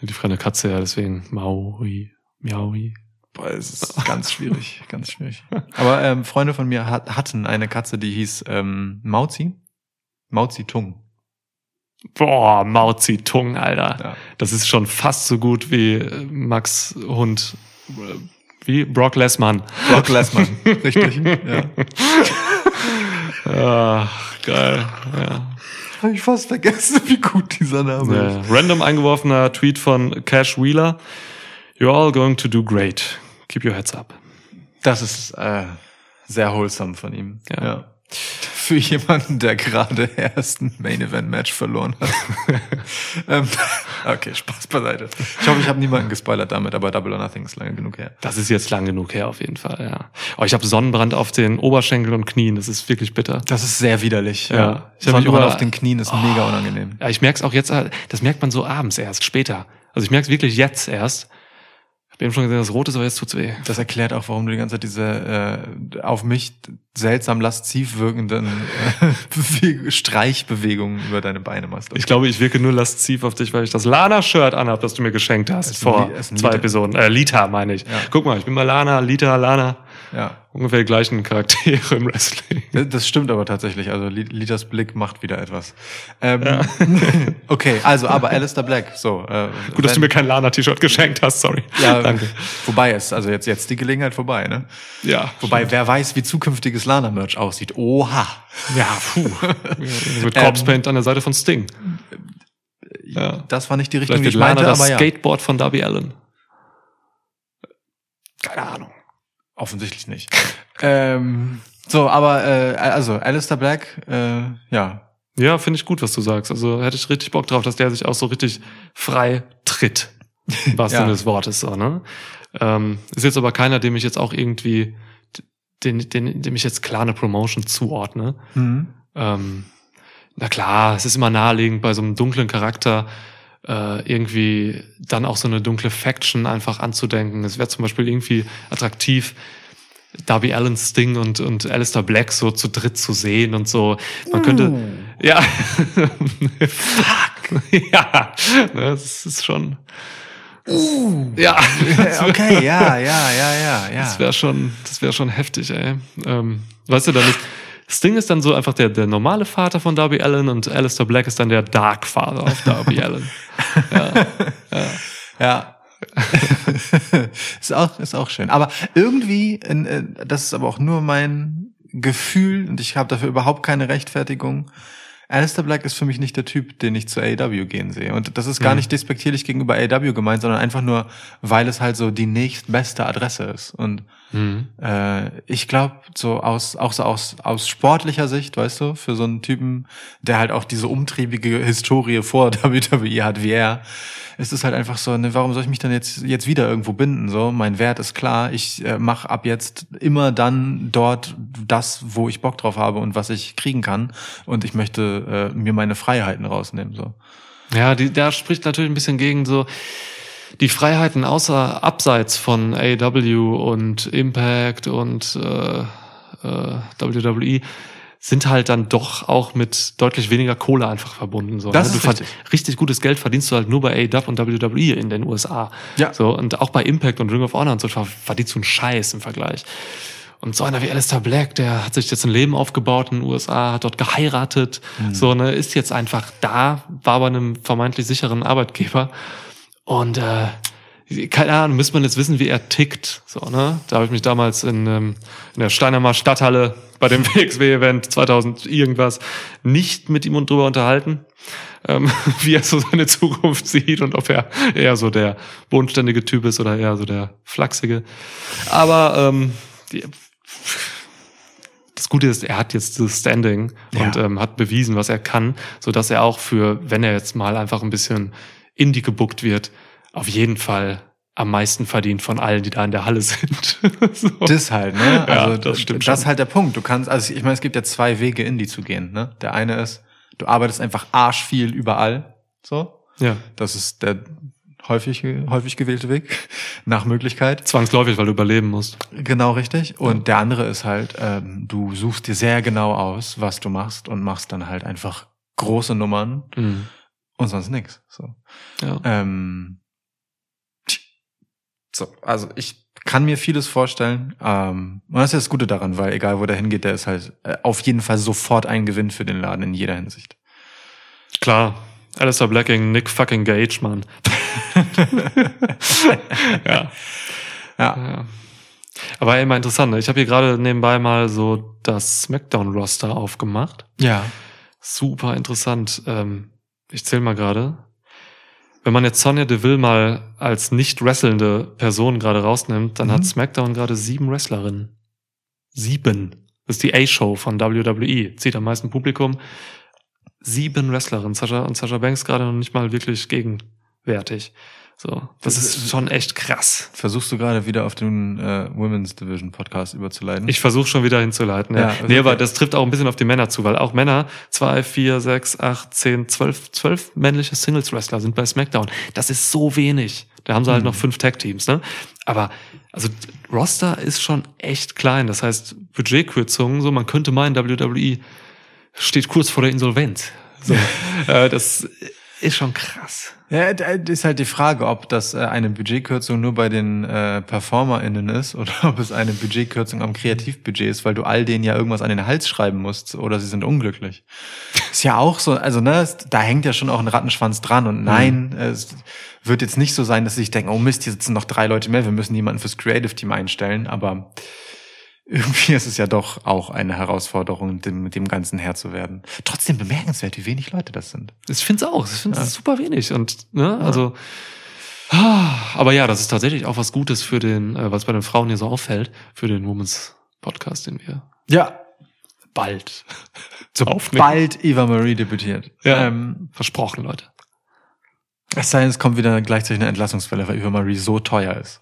Die freie Katze, ja, deswegen Maui, Miaui. Boah, es ist ganz schwierig, ganz schwierig. Aber ähm, Freunde von mir hat, hatten eine Katze, die hieß ähm, Mauzi. Mauzi Tung. Boah, Mao Zedong, Alter. Ja. Das ist schon fast so gut wie äh, Max Hund. äh, Wie? Brock Lessmann. Brock Lesman, richtig. Ja. Ach, geil. Ja. Habe ich fast vergessen, wie gut dieser Name Ja. Random eingeworfener Tweet von Cash Wheeler. You're all going to do great. Keep your heads up. Das ist äh, sehr wholesome von ihm. Ja. Für jemanden, der gerade erst ein Main Event Match verloren hat. ähm, okay, Spaß beiseite. Ich hoffe, ich habe niemanden gespoilert damit, aber Double or Nothing ist lange genug her. Das ist jetzt lang genug her auf jeden Fall, ja. Oh, ich habe Sonnenbrand auf den Oberschenkeln und Knien. Das ist wirklich bitter. Das ist sehr widerlich. Ja. Ja. Ich Sonnenbrand auf den Knien ist mega unangenehm. Ja, ich merke es auch jetzt, äh, das merkt man so abends erst, später. Also ich merke es wirklich jetzt erst. Ich habe eben schon gesehen, das Rot ist, aber jetzt tut's weh. Das erklärt auch, warum du die ganze Zeit diese äh, auf mich seltsam lasziv wirkenden äh, Beweg- Streichbewegungen über deine Beine machst. Ich glaube, ich wirke nur lasziv auf dich, weil ich das Lana-Shirt anhab, das du mir geschenkt hast vor zwei. Episoden. Äh, Lita meine ich. Ja. Guck mal, ich bin mal Lana, Lita, Lana. Ja. Ungefähr die gleichen Charaktere im Wrestling. Das- stimmt aber tatsächlich. Also Li- Litas Blick macht wieder etwas. Ähm, okay, also aber Alistair Black. So. Äh, Gut, dass du mir kein Lana-T-Shirt geschenkt hast, sorry. ja, Danke. Wobei ist also jetzt jetzt die Gelegenheit vorbei, ne? Ja. Wobei wer weiß, wie zukünftiges Lana Merch aussieht. Oha. Ja, puh. Mit Ähm, Corpse Paint an der Seite von Sting. Ja. Das war nicht die Richtung, Vielleicht die ich Lana meinte, das aber ja. Skateboard von Darby Allen. Keine Ahnung. Offensichtlich nicht. ähm, so, aber äh, also Alistair Black, äh, ja, Ja, finde ich gut, was du sagst. Also hätte ich richtig Bock drauf, dass der sich auch so richtig frei tritt. Was Ja. denn des Wortes so, ne? Ähm, ist jetzt aber keiner, dem ich jetzt auch irgendwie, den, den, dem ich jetzt klar eine Promotion zuordne. mhm. Ähm, na klar, es ist immer naheliegend bei so einem dunklen Charakter äh, irgendwie dann auch so eine dunkle Faction einfach anzudenken. Es wäre zum Beispiel irgendwie attraktiv, Darby Allen, Sting und, und Alistair Black so zu dritt zu sehen und so. Man könnte, ja, fuck, ja, ne, das ist schon, ja, Äh, okay, ja, ja, ja, ja, ja. das wäre schon, das wäre schon heftig, ey. Ähm, weißt du, dann ist, Sting ist dann so einfach der, der normale Vater von Darby Allen und Alistair Black ist dann der Dark Father auf Darby Allen. Ja, Ja. ist auch ist auch schön. Aber irgendwie, äh, das ist aber auch nur mein Gefühl und ich habe dafür überhaupt keine Rechtfertigung. Alistair Black ist für mich nicht der Typ, den ich zu AEW gehen sehe. Und das ist gar Mhm. nicht despektierlich gegenüber AEW gemeint, sondern einfach nur, weil es halt so die nächstbeste Adresse ist. Und Mhm. äh, ich glaube, so aus, auch so aus, aus sportlicher Sicht, weißt du, für so einen Typen, der halt auch diese umtriebige Historie vor WWE hat wie er, ist es halt einfach so, ne, warum soll ich mich dann jetzt, jetzt wieder irgendwo binden? So, mein Wert ist klar, ich äh, mache ab jetzt immer dann dort das, wo ich Bock drauf habe und was ich kriegen kann. Und ich möchte äh, mir meine Freiheiten rausnehmen. So. Ja, die, da spricht natürlich ein bisschen gegen so die Freiheiten außer abseits von AEW und Impact und äh, äh, WWE sind halt dann doch auch mit deutlich weniger Kohle einfach verbunden. So, Das ne? ist richtig. richtig gutes Geld verdienst du halt nur bei AEW und WWE in den USA. Ja. So, und auch bei Impact und Ring of Honor und so ver- verdienst du einen Scheiß im Vergleich. Und so einer wie Alistair Black, der hat sich jetzt ein Leben aufgebaut in den USA, hat dort geheiratet, so, ne, ist jetzt einfach da, war bei einem vermeintlich sicheren Arbeitgeber. Und äh, keine Ahnung, müsste man jetzt wissen, wie er tickt. So, ne? Da habe ich mich damals in, ähm, in der Steinheimer Stadthalle bei dem WXW-Event 2000 irgendwas nicht mit ihm und drüber unterhalten, ähm, wie er so seine Zukunft sieht und ob er eher so der bodenständige Typ ist oder eher so der flachsige. Aber ähm, die, das Gute ist, er hat jetzt das Standing und Ja. ähm, hat bewiesen, was er kann, so dass er auch für, wenn er jetzt mal einfach ein bisschen Indie gebuckt wird, auf jeden Fall am meisten verdient von allen, die da in der Halle sind. so. Das halt, ne? Ja, Also das stimmt Das ist halt der Punkt. Du kannst, also ich meine, es gibt ja zwei Wege, Indie zu gehen, ne? Der eine ist, du arbeitest einfach arsch viel überall, so. ja, Das ist der häufig, häufig gewählte Weg, nach Möglichkeit. zwangsläufig, weil du überleben musst. Genau richtig. Und der andere ist halt, ähm, du suchst dir sehr genau aus, was du machst und machst dann halt einfach große Nummern Mhm. und sonst nix. So. Ja. Ähm, so, also ich kann mir vieles vorstellen. Ähm, und das ist ja das Gute daran, weil egal wo der hingeht, der ist halt äh, auf jeden Fall sofort ein Gewinn für den Laden in jeder Hinsicht. Klar. Alistair Black gegen Nick fucking Gage, Mann. ja. Ja. Ja. Aber immer interessant. ne? Ich habe hier gerade nebenbei mal so das Smackdown-Roster aufgemacht. Ja. Super interessant. Ähm, ich zähle mal gerade. Wenn man jetzt Sonja Deville mal als nicht wrestlende Person gerade rausnimmt, dann Mhm. hat SmackDown gerade sieben Wrestlerinnen. Sieben. Das ist die A-Show von WWE. Zieht am meisten Publikum. Sieben Wrestlerinnen. Sascha und Sascha Banks gerade noch nicht mal wirklich gegenwärtig. So, das ist schon echt krass. Versuchst du gerade wieder auf den äh, Women's Division Podcast überzuleiten? Ich versuche schon wieder hinzuleiten. Ja. Ja, nee, aber okay. das trifft auch ein bisschen auf die Männer zu, weil auch Männer, zwei, vier, sechs, acht, zehn, zwölf, zwölf männliche Singles-Wrestler sind bei SmackDown. Das ist so wenig. Da haben sie halt Hm. noch fünf Tag-Teams, ne? Aber, also, Roster ist schon echt klein. Das heißt, Budgetkürzungen, so, man könnte meinen, WWE steht kurz vor der Insolvenz. So, äh, das ist schon krass. Ja, ist halt die Frage, ob das äh, eine Budgetkürzung nur bei den äh, PerformerInnen ist oder ob es eine Budgetkürzung am Kreativbudget ist, weil du all denen ja irgendwas an den Hals schreiben musst oder sie sind unglücklich. Ist ja auch so, also ne, da hängt ja schon auch ein Rattenschwanz dran und nein, es wird jetzt nicht so sein, dass sie sich denken, oh Mist, hier sitzen noch drei Leute mehr, wir müssen jemanden fürs Creative Team einstellen, aber irgendwie ist es ja doch auch eine Herausforderung, dem, mit dem Ganzen Herr zu werden. Trotzdem bemerkenswert, wie wenig Leute das sind. Ich finde es auch. Ich finde es Ja. super wenig. Und, ne, also. ah, Aber ja, das ist tatsächlich auch was Gutes für den, äh, was bei den Frauen hier so auffällt, für den Women's Podcast, den wir Ja, bald sobald Eva Marie debütiert. Ja. Ähm, versprochen, Leute. es sei denn, es kommt wieder gleichzeitig eine Entlassungswelle, weil Eva Marie so teuer ist.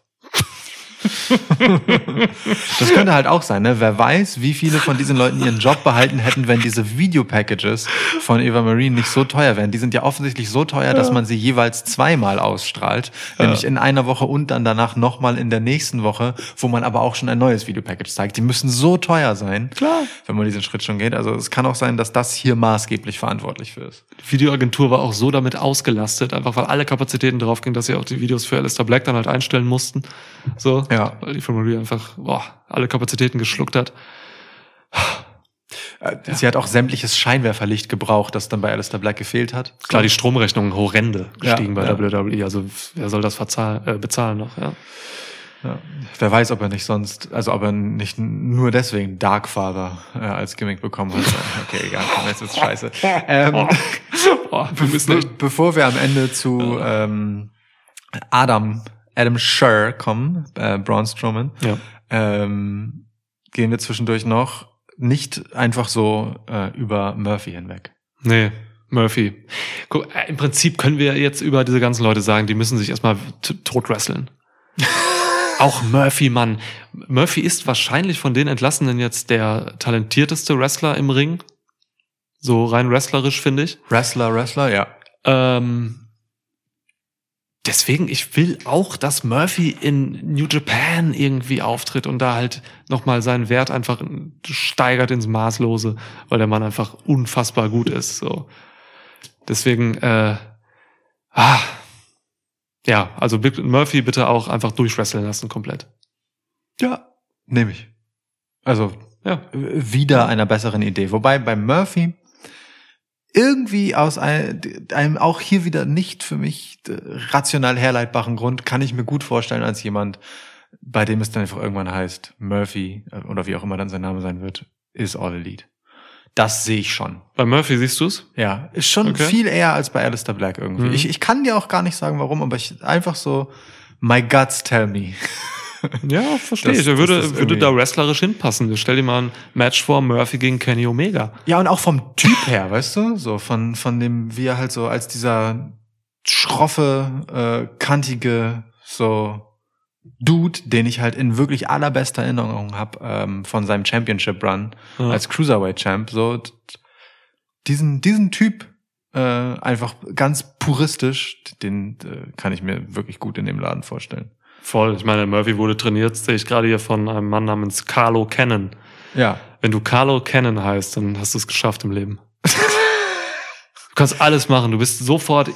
Das könnte halt auch sein, ne? Wer weiß, wie viele von diesen Leuten ihren Job behalten hätten, wenn diese Videopackages von Eva Marie nicht so teuer wären. Die sind ja offensichtlich so teuer, dass man sie jeweils zweimal ausstrahlt. Nämlich in einer Woche und dann danach nochmal in der nächsten Woche, wo man aber auch schon ein neues Videopackage zeigt. Die müssen so teuer sein, Klar. wenn man diesen Schritt schon geht. Also es kann auch sein, dass das hier maßgeblich verantwortlich für ist. Die Videoagentur war auch so damit ausgelastet, einfach weil alle Kapazitäten drauf gingen, dass sie auch die Videos für Alistair Black dann halt einstellen mussten. So. Ja. Weil die Marie einfach, boah, alle Kapazitäten geschluckt hat. Äh, Sie hat auch sämtliches Scheinwerferlicht gebraucht, das dann bei Alistair Black gefehlt hat. Klar, die Stromrechnungen horrende Ja, gestiegen bei ja. WWE. Also wer soll das äh, bezahlen noch? Ja. Ja. Wer weiß, ob er nicht sonst, also ob er nicht nur deswegen Darkfather äh, als Gimmick bekommen hat. Okay, egal, komm, jetzt ist scheiße. Ähm, Boah, wir müssen be bevor wir am Ende zu ähm, Adam, Adam Scher kommen, äh, Braun Strowman, Ja. ähm, gehen wir zwischendurch noch nicht einfach so äh, über Murphy hinweg. Nee, Murphy. Guck, äh, Im Prinzip können wir jetzt über diese ganzen Leute sagen, die müssen sich erstmal tot wresteln. Auch Murphy, Mann. Murphy ist wahrscheinlich von den Entlassenen jetzt der talentierteste Wrestler im Ring. So rein wrestlerisch, finde ich. Wrestler, Wrestler, ja. Ähm, deswegen, ich will auch, dass Murphy in New Japan irgendwie auftritt und da halt nochmal seinen Wert einfach steigert ins Maßlose, weil der Mann einfach unfassbar gut ist. So. Deswegen, äh, ah, ja, also Murphy bitte auch einfach durchwresteln lassen komplett. Ja, nehme ich. Also Ja. wieder einer besseren Idee. Wobei bei Murphy irgendwie aus ein- einem auch hier wieder nicht für mich äh, rational herleitbaren Grund kann ich mir gut vorstellen als jemand, bei dem es dann einfach irgendwann heißt, Murphy äh, oder wie auch immer dann sein Name sein wird, ist All Elite. Das sehe ich schon. Bei Murphy siehst du's? Ja, ist schon Okay. viel eher als bei Alistair Black irgendwie. Mhm. Ich, ich kann dir auch gar nicht sagen, warum, aber ich einfach so, my guts tell me. Ja, verstehe Das- ich. Er würde, würde da wrestlerisch hinpassen. Stell dir mal ein Match vor, Murphy gegen Kenny Omega. Ja, und auch vom Typ her, weißt du? So von, von dem, wie er halt so als dieser schroffe, äh, kantige, so Dude, den ich halt in wirklich allerbester Erinnerung habe ähm, von seinem Championship Run Ja. als Cruiserweight Champ. So diesen, diesen Typ äh, einfach ganz puristisch, den äh, kann ich mir wirklich gut in dem Laden vorstellen. Voll. Ich meine, Murphy wurde trainiert, sehe ich gerade hier von einem Mann namens Carlo Cannon. Ja. Wenn du Carlo Cannon heißt, dann hast du es geschafft im Leben. du kannst alles machen. Du bist sofort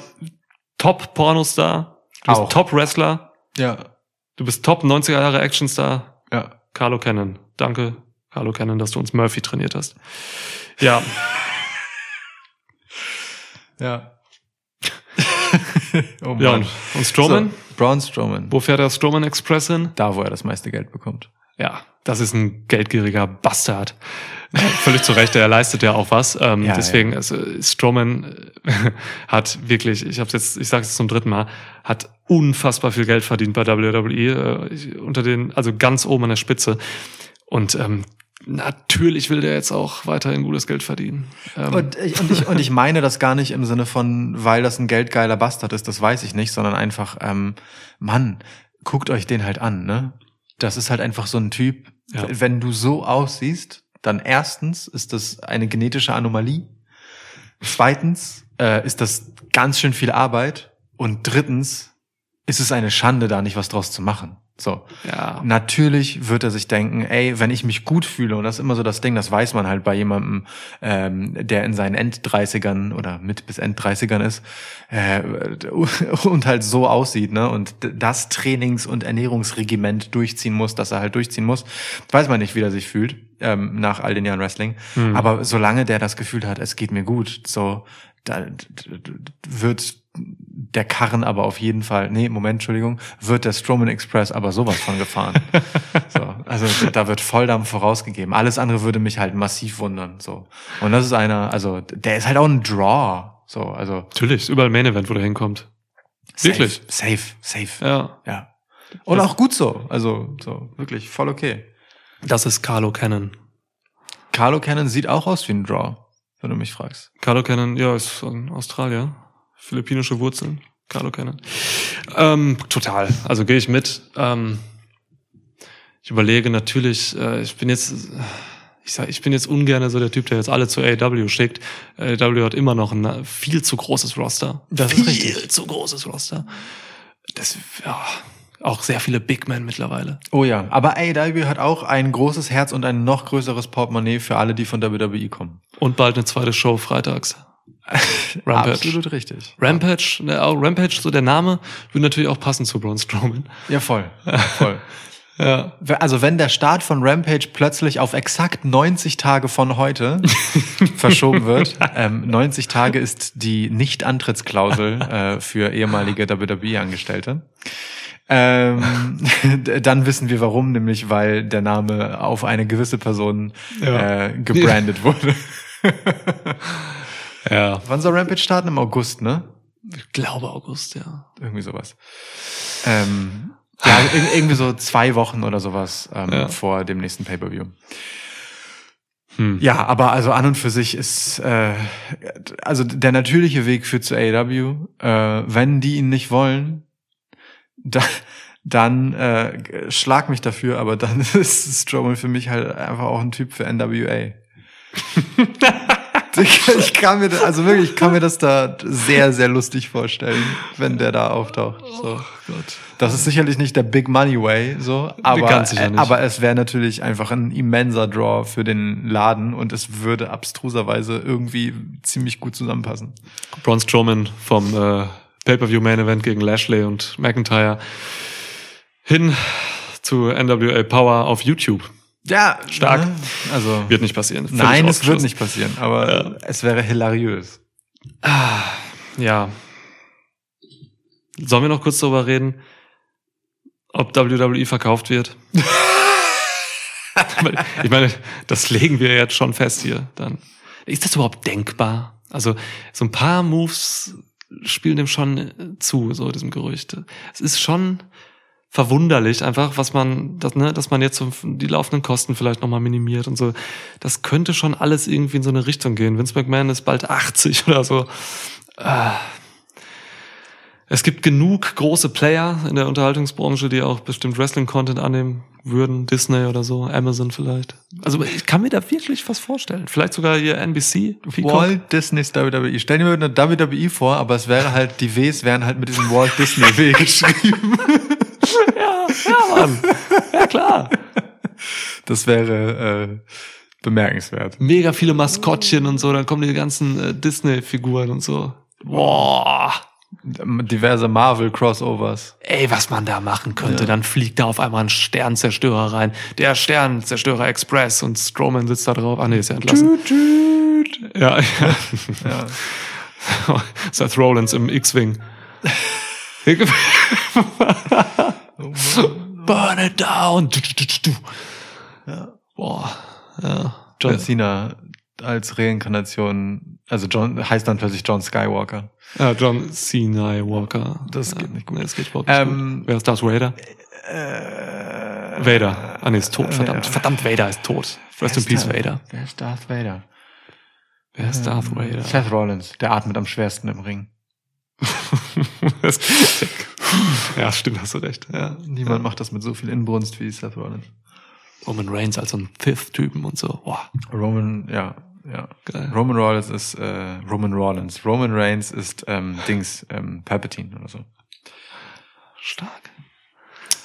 Top-Pornostar. Du bist. Top-Wrestler. Ja. Du bist Top 90er Jahre Actionstar. Ja. Carlo Cannon. Danke, Carlo Cannon, dass du uns Murphy trainiert hast. Ja, Ja. oh ja und, und Strowman? So, Braun Strowman. Wo fährt der Strowman Express hin? Da, wo er das meiste Geld bekommt. Ja, das ist ein geldgieriger Bastard. Ja, Völlig zu Recht, er leistet ja auch was. Ähm, Ja, deswegen, also Strowman äh, hat wirklich, ich habe jetzt, ich sage es zum dritten Mal, hat unfassbar viel Geld verdient bei WWE, äh, unter den, also ganz oben an der Spitze. Und ähm, natürlich will der jetzt auch weiterhin gutes Geld verdienen. Ähm, Und ich, und, ich, und ich meine das gar nicht im Sinne von, weil das ein geldgeiler Bastard ist, das weiß ich nicht, sondern einfach, ähm, Mann, guckt euch den halt an, ne? Das ist halt einfach so ein Typ, Ja. wenn du so aussiehst, dann erstens ist das eine genetische Anomalie. Zweitens äh, ist das ganz schön viel Arbeit. Und drittens ist es eine Schande, da nicht was draus zu machen. So. ja, Natürlich wird er sich denken, ey, wenn ich mich gut fühle, und das ist immer so das Ding, das weiß man halt bei jemandem, ähm, der in seinen End-30ern oder mit bis End-30ern ist äh, und halt so aussieht, ne, und das Trainings- und Ernährungsregiment durchziehen muss, dass er halt durchziehen muss, weiß man nicht, wie er sich fühlt ähm, nach all den Jahren Wrestling. Hm. Aber solange der das Gefühl hat, es geht mir gut, so da wird der Karren aber auf jeden Fall, nee, Moment, Entschuldigung, wird der Strowman Express aber sowas von gefahren. so, also da wird Volldampf vorausgegeben. Alles andere würde mich halt massiv wundern. So. Und das ist einer, also der ist halt auch ein Draw. So, also natürlich, ist überall Main Event, wo der hinkommt. safe, Wirklich? Safe, safe. Ja, Ja. Und auch gut so. Also so, wirklich voll okay. das ist Carlo Cannon. Carlo Cannon sieht auch aus wie ein Draw, wenn du mich fragst. Carlo Cannon, ja, ist von Australier. Philippinische Wurzeln. Carlo Cannon. Ähm, total. Also gehe ich mit. Ähm, ich überlege natürlich, äh, ich bin jetzt, ich sag, ich bin jetzt ungern so der Typ, der jetzt alle zu AEW schickt. AEW hat immer noch ein viel zu großes Roster. Das ist viel richtig. zu großes Roster. Das, ja, auch sehr viele Big Men mittlerweile. Oh ja, aber AEW hat auch ein großes Herz und ein noch größeres Portemonnaie für alle, die von WWE kommen. Und bald eine zweite Show freitags. Rampage. Absolut richtig. Rampage, ne, auch Rampage, so der Name, würde natürlich auch passen zu Braun Strowman. Ja, voll. voll. Ja. Also wenn der Start von Rampage plötzlich auf exakt 90 Tage von heute verschoben wird, ähm, 90 Tage ist die Nicht-Antrittsklausel äh, für ehemalige WWE-Angestellte, ähm, dann wissen wir warum, nämlich weil der Name auf eine gewisse Person Ja. äh, gebrandet wurde. Ja. Wann soll Rampage starten? Im August, ne? Ich glaube August, ja. Irgendwie sowas. Ähm, ja, ir- irgendwie so zwei Wochen oder sowas ähm, Ja. vor dem nächsten Pay-Per-View. Hm. Ja, aber also an und für sich ist äh, also der natürliche Weg führt zu AEW. Äh, wenn die ihn nicht wollen, da, dann äh, schlag mich dafür, aber dann ist Strowman für mich halt einfach auch ein Typ für NWA. ich kann mir, also wirklich, ich kann mir das da sehr, sehr lustig vorstellen, wenn der da auftaucht. So. Gott. Das ist sicherlich nicht der Big Money Way, so, aber, nicht. aber es wäre natürlich einfach ein immenser Draw für den Laden und es würde abstruserweise irgendwie ziemlich gut zusammenpassen. Braun Strowman vom äh, Pay-Per-View Main Event gegen Lashley und McIntyre hin zu NWA Power auf YouTube. Ja, Stark. ne? Also, Wird nicht passieren. Völlig nein, es wird nicht passieren, aber es wäre hilariös. Ja. Sollen wir noch kurz darüber reden, ob WWE verkauft wird? ich meine, das legen wir jetzt schon fest hier. Dann ist das überhaupt denkbar? Also so ein paar Moves spielen dem schon zu, so diesem Gerücht. Es ist schon verwunderlich einfach, was man, das, ne, dass man jetzt so die laufenden Kosten vielleicht nochmal minimiert und so. Das könnte schon alles irgendwie in so eine Richtung gehen. Vince McMahon ist bald 80 oder so. Ah. Es gibt genug große Player in der Unterhaltungsbranche, die auch bestimmt Wrestling-Content annehmen würden. Disney oder so, Amazon vielleicht. Also ich kann mir da wirklich was vorstellen. Vielleicht sogar hier NBC, Peacock. Walt Disney's WWE. Stell dir mal eine WWE vor, aber es wäre halt, die Ws wären halt mit diesem Walt Disney W geschrieben. Ja, ja, Mann. Ja, klar. Das wäre äh, bemerkenswert. Mega viele Maskottchen und so, dann kommen die ganzen äh, Disney-Figuren und so. Boah. Diverse Marvel-Crossovers. Ey, was man da machen könnte. Dann fliegt da auf einmal ein Sternzerstörer rein. Der Sternzerstörer Express und Strowman sitzt da drauf. Ah, nee, ist ja entlassen. Ja, ja. Ja. Seth Rollins im X-Wing. Burn it down. Ja. Boah. Ja. John Cena als Reinkarnation, also John heißt dann plötzlich John Skywalker. Ja, John Cena Walker. Das ja, geht nicht gut. Das geht überhaupt nicht Ähm, gut. Wer ist Darth Vader? Äh, Vader. Ah, nee, ist tot. Verdammt. ja. Verdammt, Vader ist tot. Rest in Peace, Vader. Wer ist Darth Vader? Wer ist Darth Vader? Seth Rollins, der atmet am schwersten im Ring. Ja, stimmt, hast du recht. Ja. Niemand macht das mit so viel Inbrunst wie Seth Rollins. Roman Reigns als so ein Fifth-Typen und so. Boah, Roman, ja, ja. geil. Roman Rollins ist äh, Roman Rollins. Roman Reigns ist ähm, Dings, ähm, Palpatine oder so. Stark.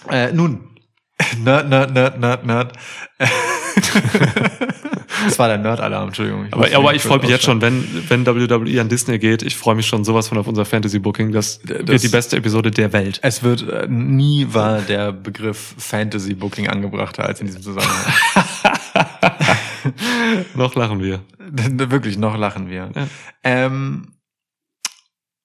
Äh, nun, Nerd, Nerd, Nerd, Nerd, Nerd. das war der Nerd-Alarm, Entschuldigung. Aber, musste aber mich ich freue mich jetzt schon, wenn, wenn WWE an Disney geht. Ich freue mich schon sowas von auf unser Fantasy-Booking. Das, wird die beste Episode der Welt. Es wird, äh, nie war der Begriff Fantasy-Booking angebrachter als in diesem Zusammenhang. Noch lachen wir. Wirklich, noch lachen wir. Ja. Ähm,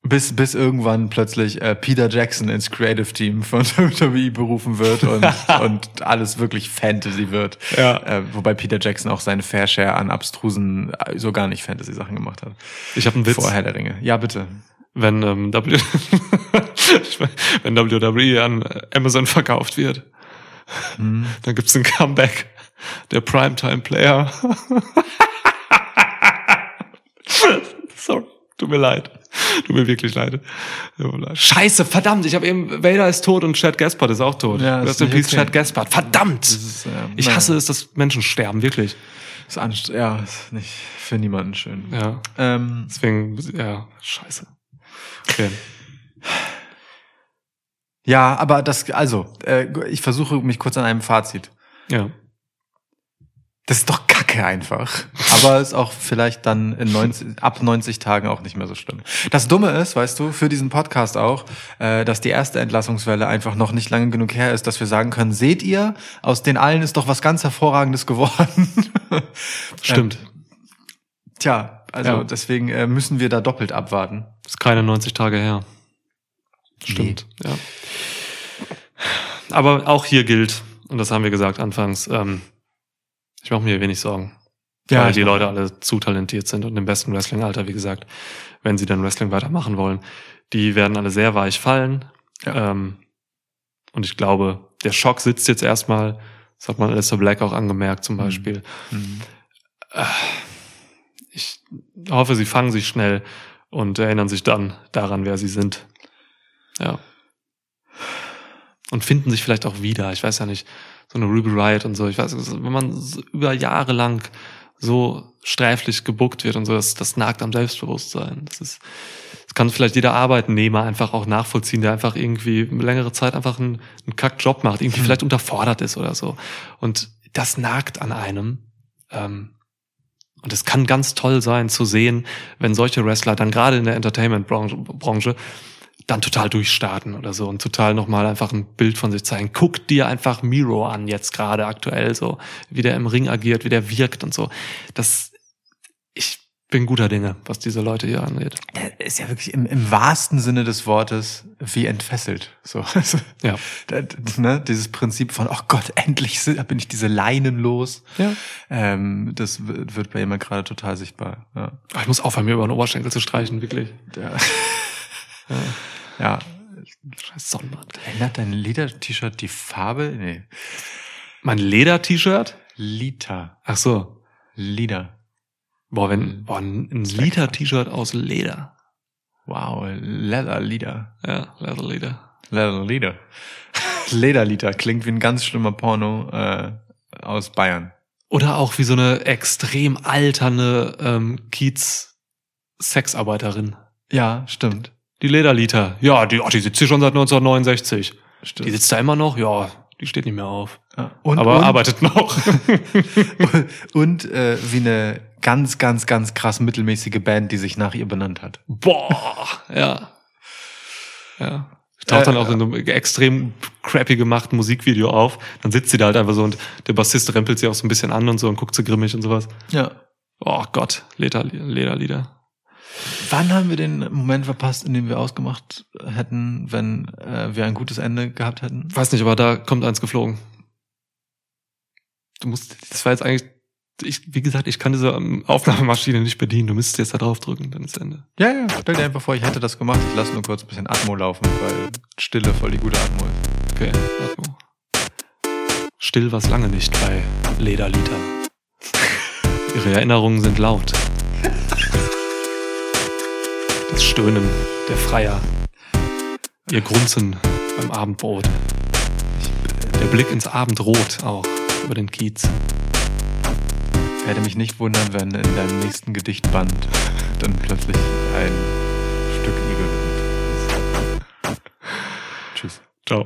bis, bis irgendwann plötzlich äh, Peter Jackson ins Creative Team von WWE berufen wird und, und alles wirklich Fantasy wird. Ja. Äh, wobei Peter Jackson auch seine Fair Share an abstrusen, äh, so gar nicht Fantasy-Sachen gemacht hat. Ich habe einen Witz. Vor Herr der Ringe. Ja, bitte. wenn ähm, w wenn WWE an Amazon verkauft wird, Hm. dann gibt's ein Comeback. Der Primetime-Player. Sorry, tut mir leid. Tut mir wirklich leid. Scheiße, verdammt, ich habe eben, Vader ist tot und Chad Gaspard ist auch tot. Ja, ist Rest in Peace, okay. Chad Gaspard. Verdammt! Ist, äh, ich naja. hasse es, dass Menschen sterben, wirklich. Ist anst ja, ist nicht für niemanden schön. Ja, Ähm, deswegen, ja, scheiße. Okay. ja, aber das, also, äh, ich versuche mich kurz an einem Fazit. Ja. Das ist doch Kacke einfach. Aber ist auch vielleicht dann in 90, ab 90 Tagen auch nicht mehr so schlimm. Das Dumme ist, weißt du, für diesen Podcast auch, äh, dass die erste Entlassungswelle einfach noch nicht lange genug her ist, dass wir sagen können, seht ihr, aus den allen ist doch was ganz Hervorragendes geworden. Stimmt. Tja, also Ja. deswegen äh, müssen wir da doppelt abwarten. Ist keine 90 Tage her. Stimmt, ja. Aber auch hier gilt, und das haben wir gesagt anfangs, ähm, ich mache mir wenig Sorgen. Ja, weil die Leute alle zu talentiert sind und im besten Wrestling-Alter, wie gesagt, wenn sie dann Wrestling weitermachen wollen, die werden alle sehr weich fallen. Ja. Ähm, und ich glaube, der Schock sitzt jetzt erstmal, das hat man Alistair Black auch angemerkt zum Beispiel. Mhm. Ich hoffe, sie fangen sich schnell und erinnern sich dann daran, wer sie sind. Ja. Und finden sich vielleicht auch wieder. Ich weiß ja nicht, so eine Ruby Riot und so. Ich weiß, wenn man über Jahre lang so sträflich gebuckt wird und so, das, das nagt am Selbstbewusstsein. Das ist, das kann vielleicht jeder Arbeitnehmer einfach auch nachvollziehen, der einfach irgendwie längere Zeit einfach einen, einen Kackjob macht, irgendwie vielleicht unterfordert ist oder so. Und das nagt an einem. Ähm, und es kann ganz toll sein zu sehen, wenn solche Wrestler dann gerade in der Entertainment-Branche Branche dann total durchstarten oder so und total nochmal einfach ein Bild von sich zeigen. Guck dir einfach Miro an jetzt gerade aktuell so, wie der im Ring agiert, wie der wirkt und so. Das, ich bin guter Dinge, was diese Leute hier angeht. Er ist ja wirklich im, im wahrsten Sinne des Wortes wie entfesselt. So, also, Ja. da- ne, dieses Prinzip von, oh Gott, endlich bin ich diese Leinen los. Ja. Ähm, das wird bei jemand gerade total sichtbar. Ja. Ich muss aufhören, mir über den Oberschenkel zu streichen, wirklich. Ja. ja, Scheiß Sonnenbrand. Ändert dein Leder-T-Shirt die Farbe? Nee. Mein Leder-T-Shirt? Liter. Ach so. Lieder. Boah, wenn, boah, ein Liter-T-Shirt aus Leder. Wow, Leather-Lieder. Ja, Leather-Leder. Leather-Lieder. Lederlieder klingt wie ein ganz schlimmer Porno äh, aus Bayern. Oder auch wie so eine extrem alternde ähm, Kiez-Sexarbeiterin. Ja, stimmt. Die Lederliter. Ja, die, oh, die sitzt hier schon seit 1969. stimmt. Die sitzt da immer noch? Ja, die steht nicht mehr auf. Ja. Und, aber und, arbeitet noch. und äh, wie eine ganz, ganz, ganz krass mittelmäßige Band, die sich nach ihr benannt hat. Boah, ja. Ja. Taucht dann Äh, auch in so einem extrem crappy gemachten Musikvideo auf. Dann sitzt sie da halt einfach so und der Bassist rempelt sie auch so ein bisschen an und so und guckt so grimmig und sowas. Ja. Oh Gott, Leder, Lederlieder. Wann haben wir den Moment verpasst, in dem wir ausgemacht hätten, wenn äh, wir ein gutes Ende gehabt hätten? Weiß nicht, aber da kommt eins geflogen. Du musst, das war jetzt eigentlich, ich, wie gesagt, ich kann diese ähm, Aufnahmemaschine nicht bedienen. Du müsstest jetzt da drauf drücken, dann ist Ende. Ja, ja. Stell dir einfach vor, ich hätte das gemacht. Ich lasse nur kurz ein bisschen Atmo laufen, weil Stille voll die gute Atmo ist. Okay, Atmo. Still was lange nicht bei Lederliter. Ihre Erinnerungen sind laut. Das Stöhnen der Freier. Ihr Grunzen beim Abendbrot. Der Blick ins Abendrot auch über den Kiez. Werde mich nicht wundern, wenn in deinem nächsten Gedichtband dann plötzlich ein Stück gewidmet ist. Tschüss. Ciao.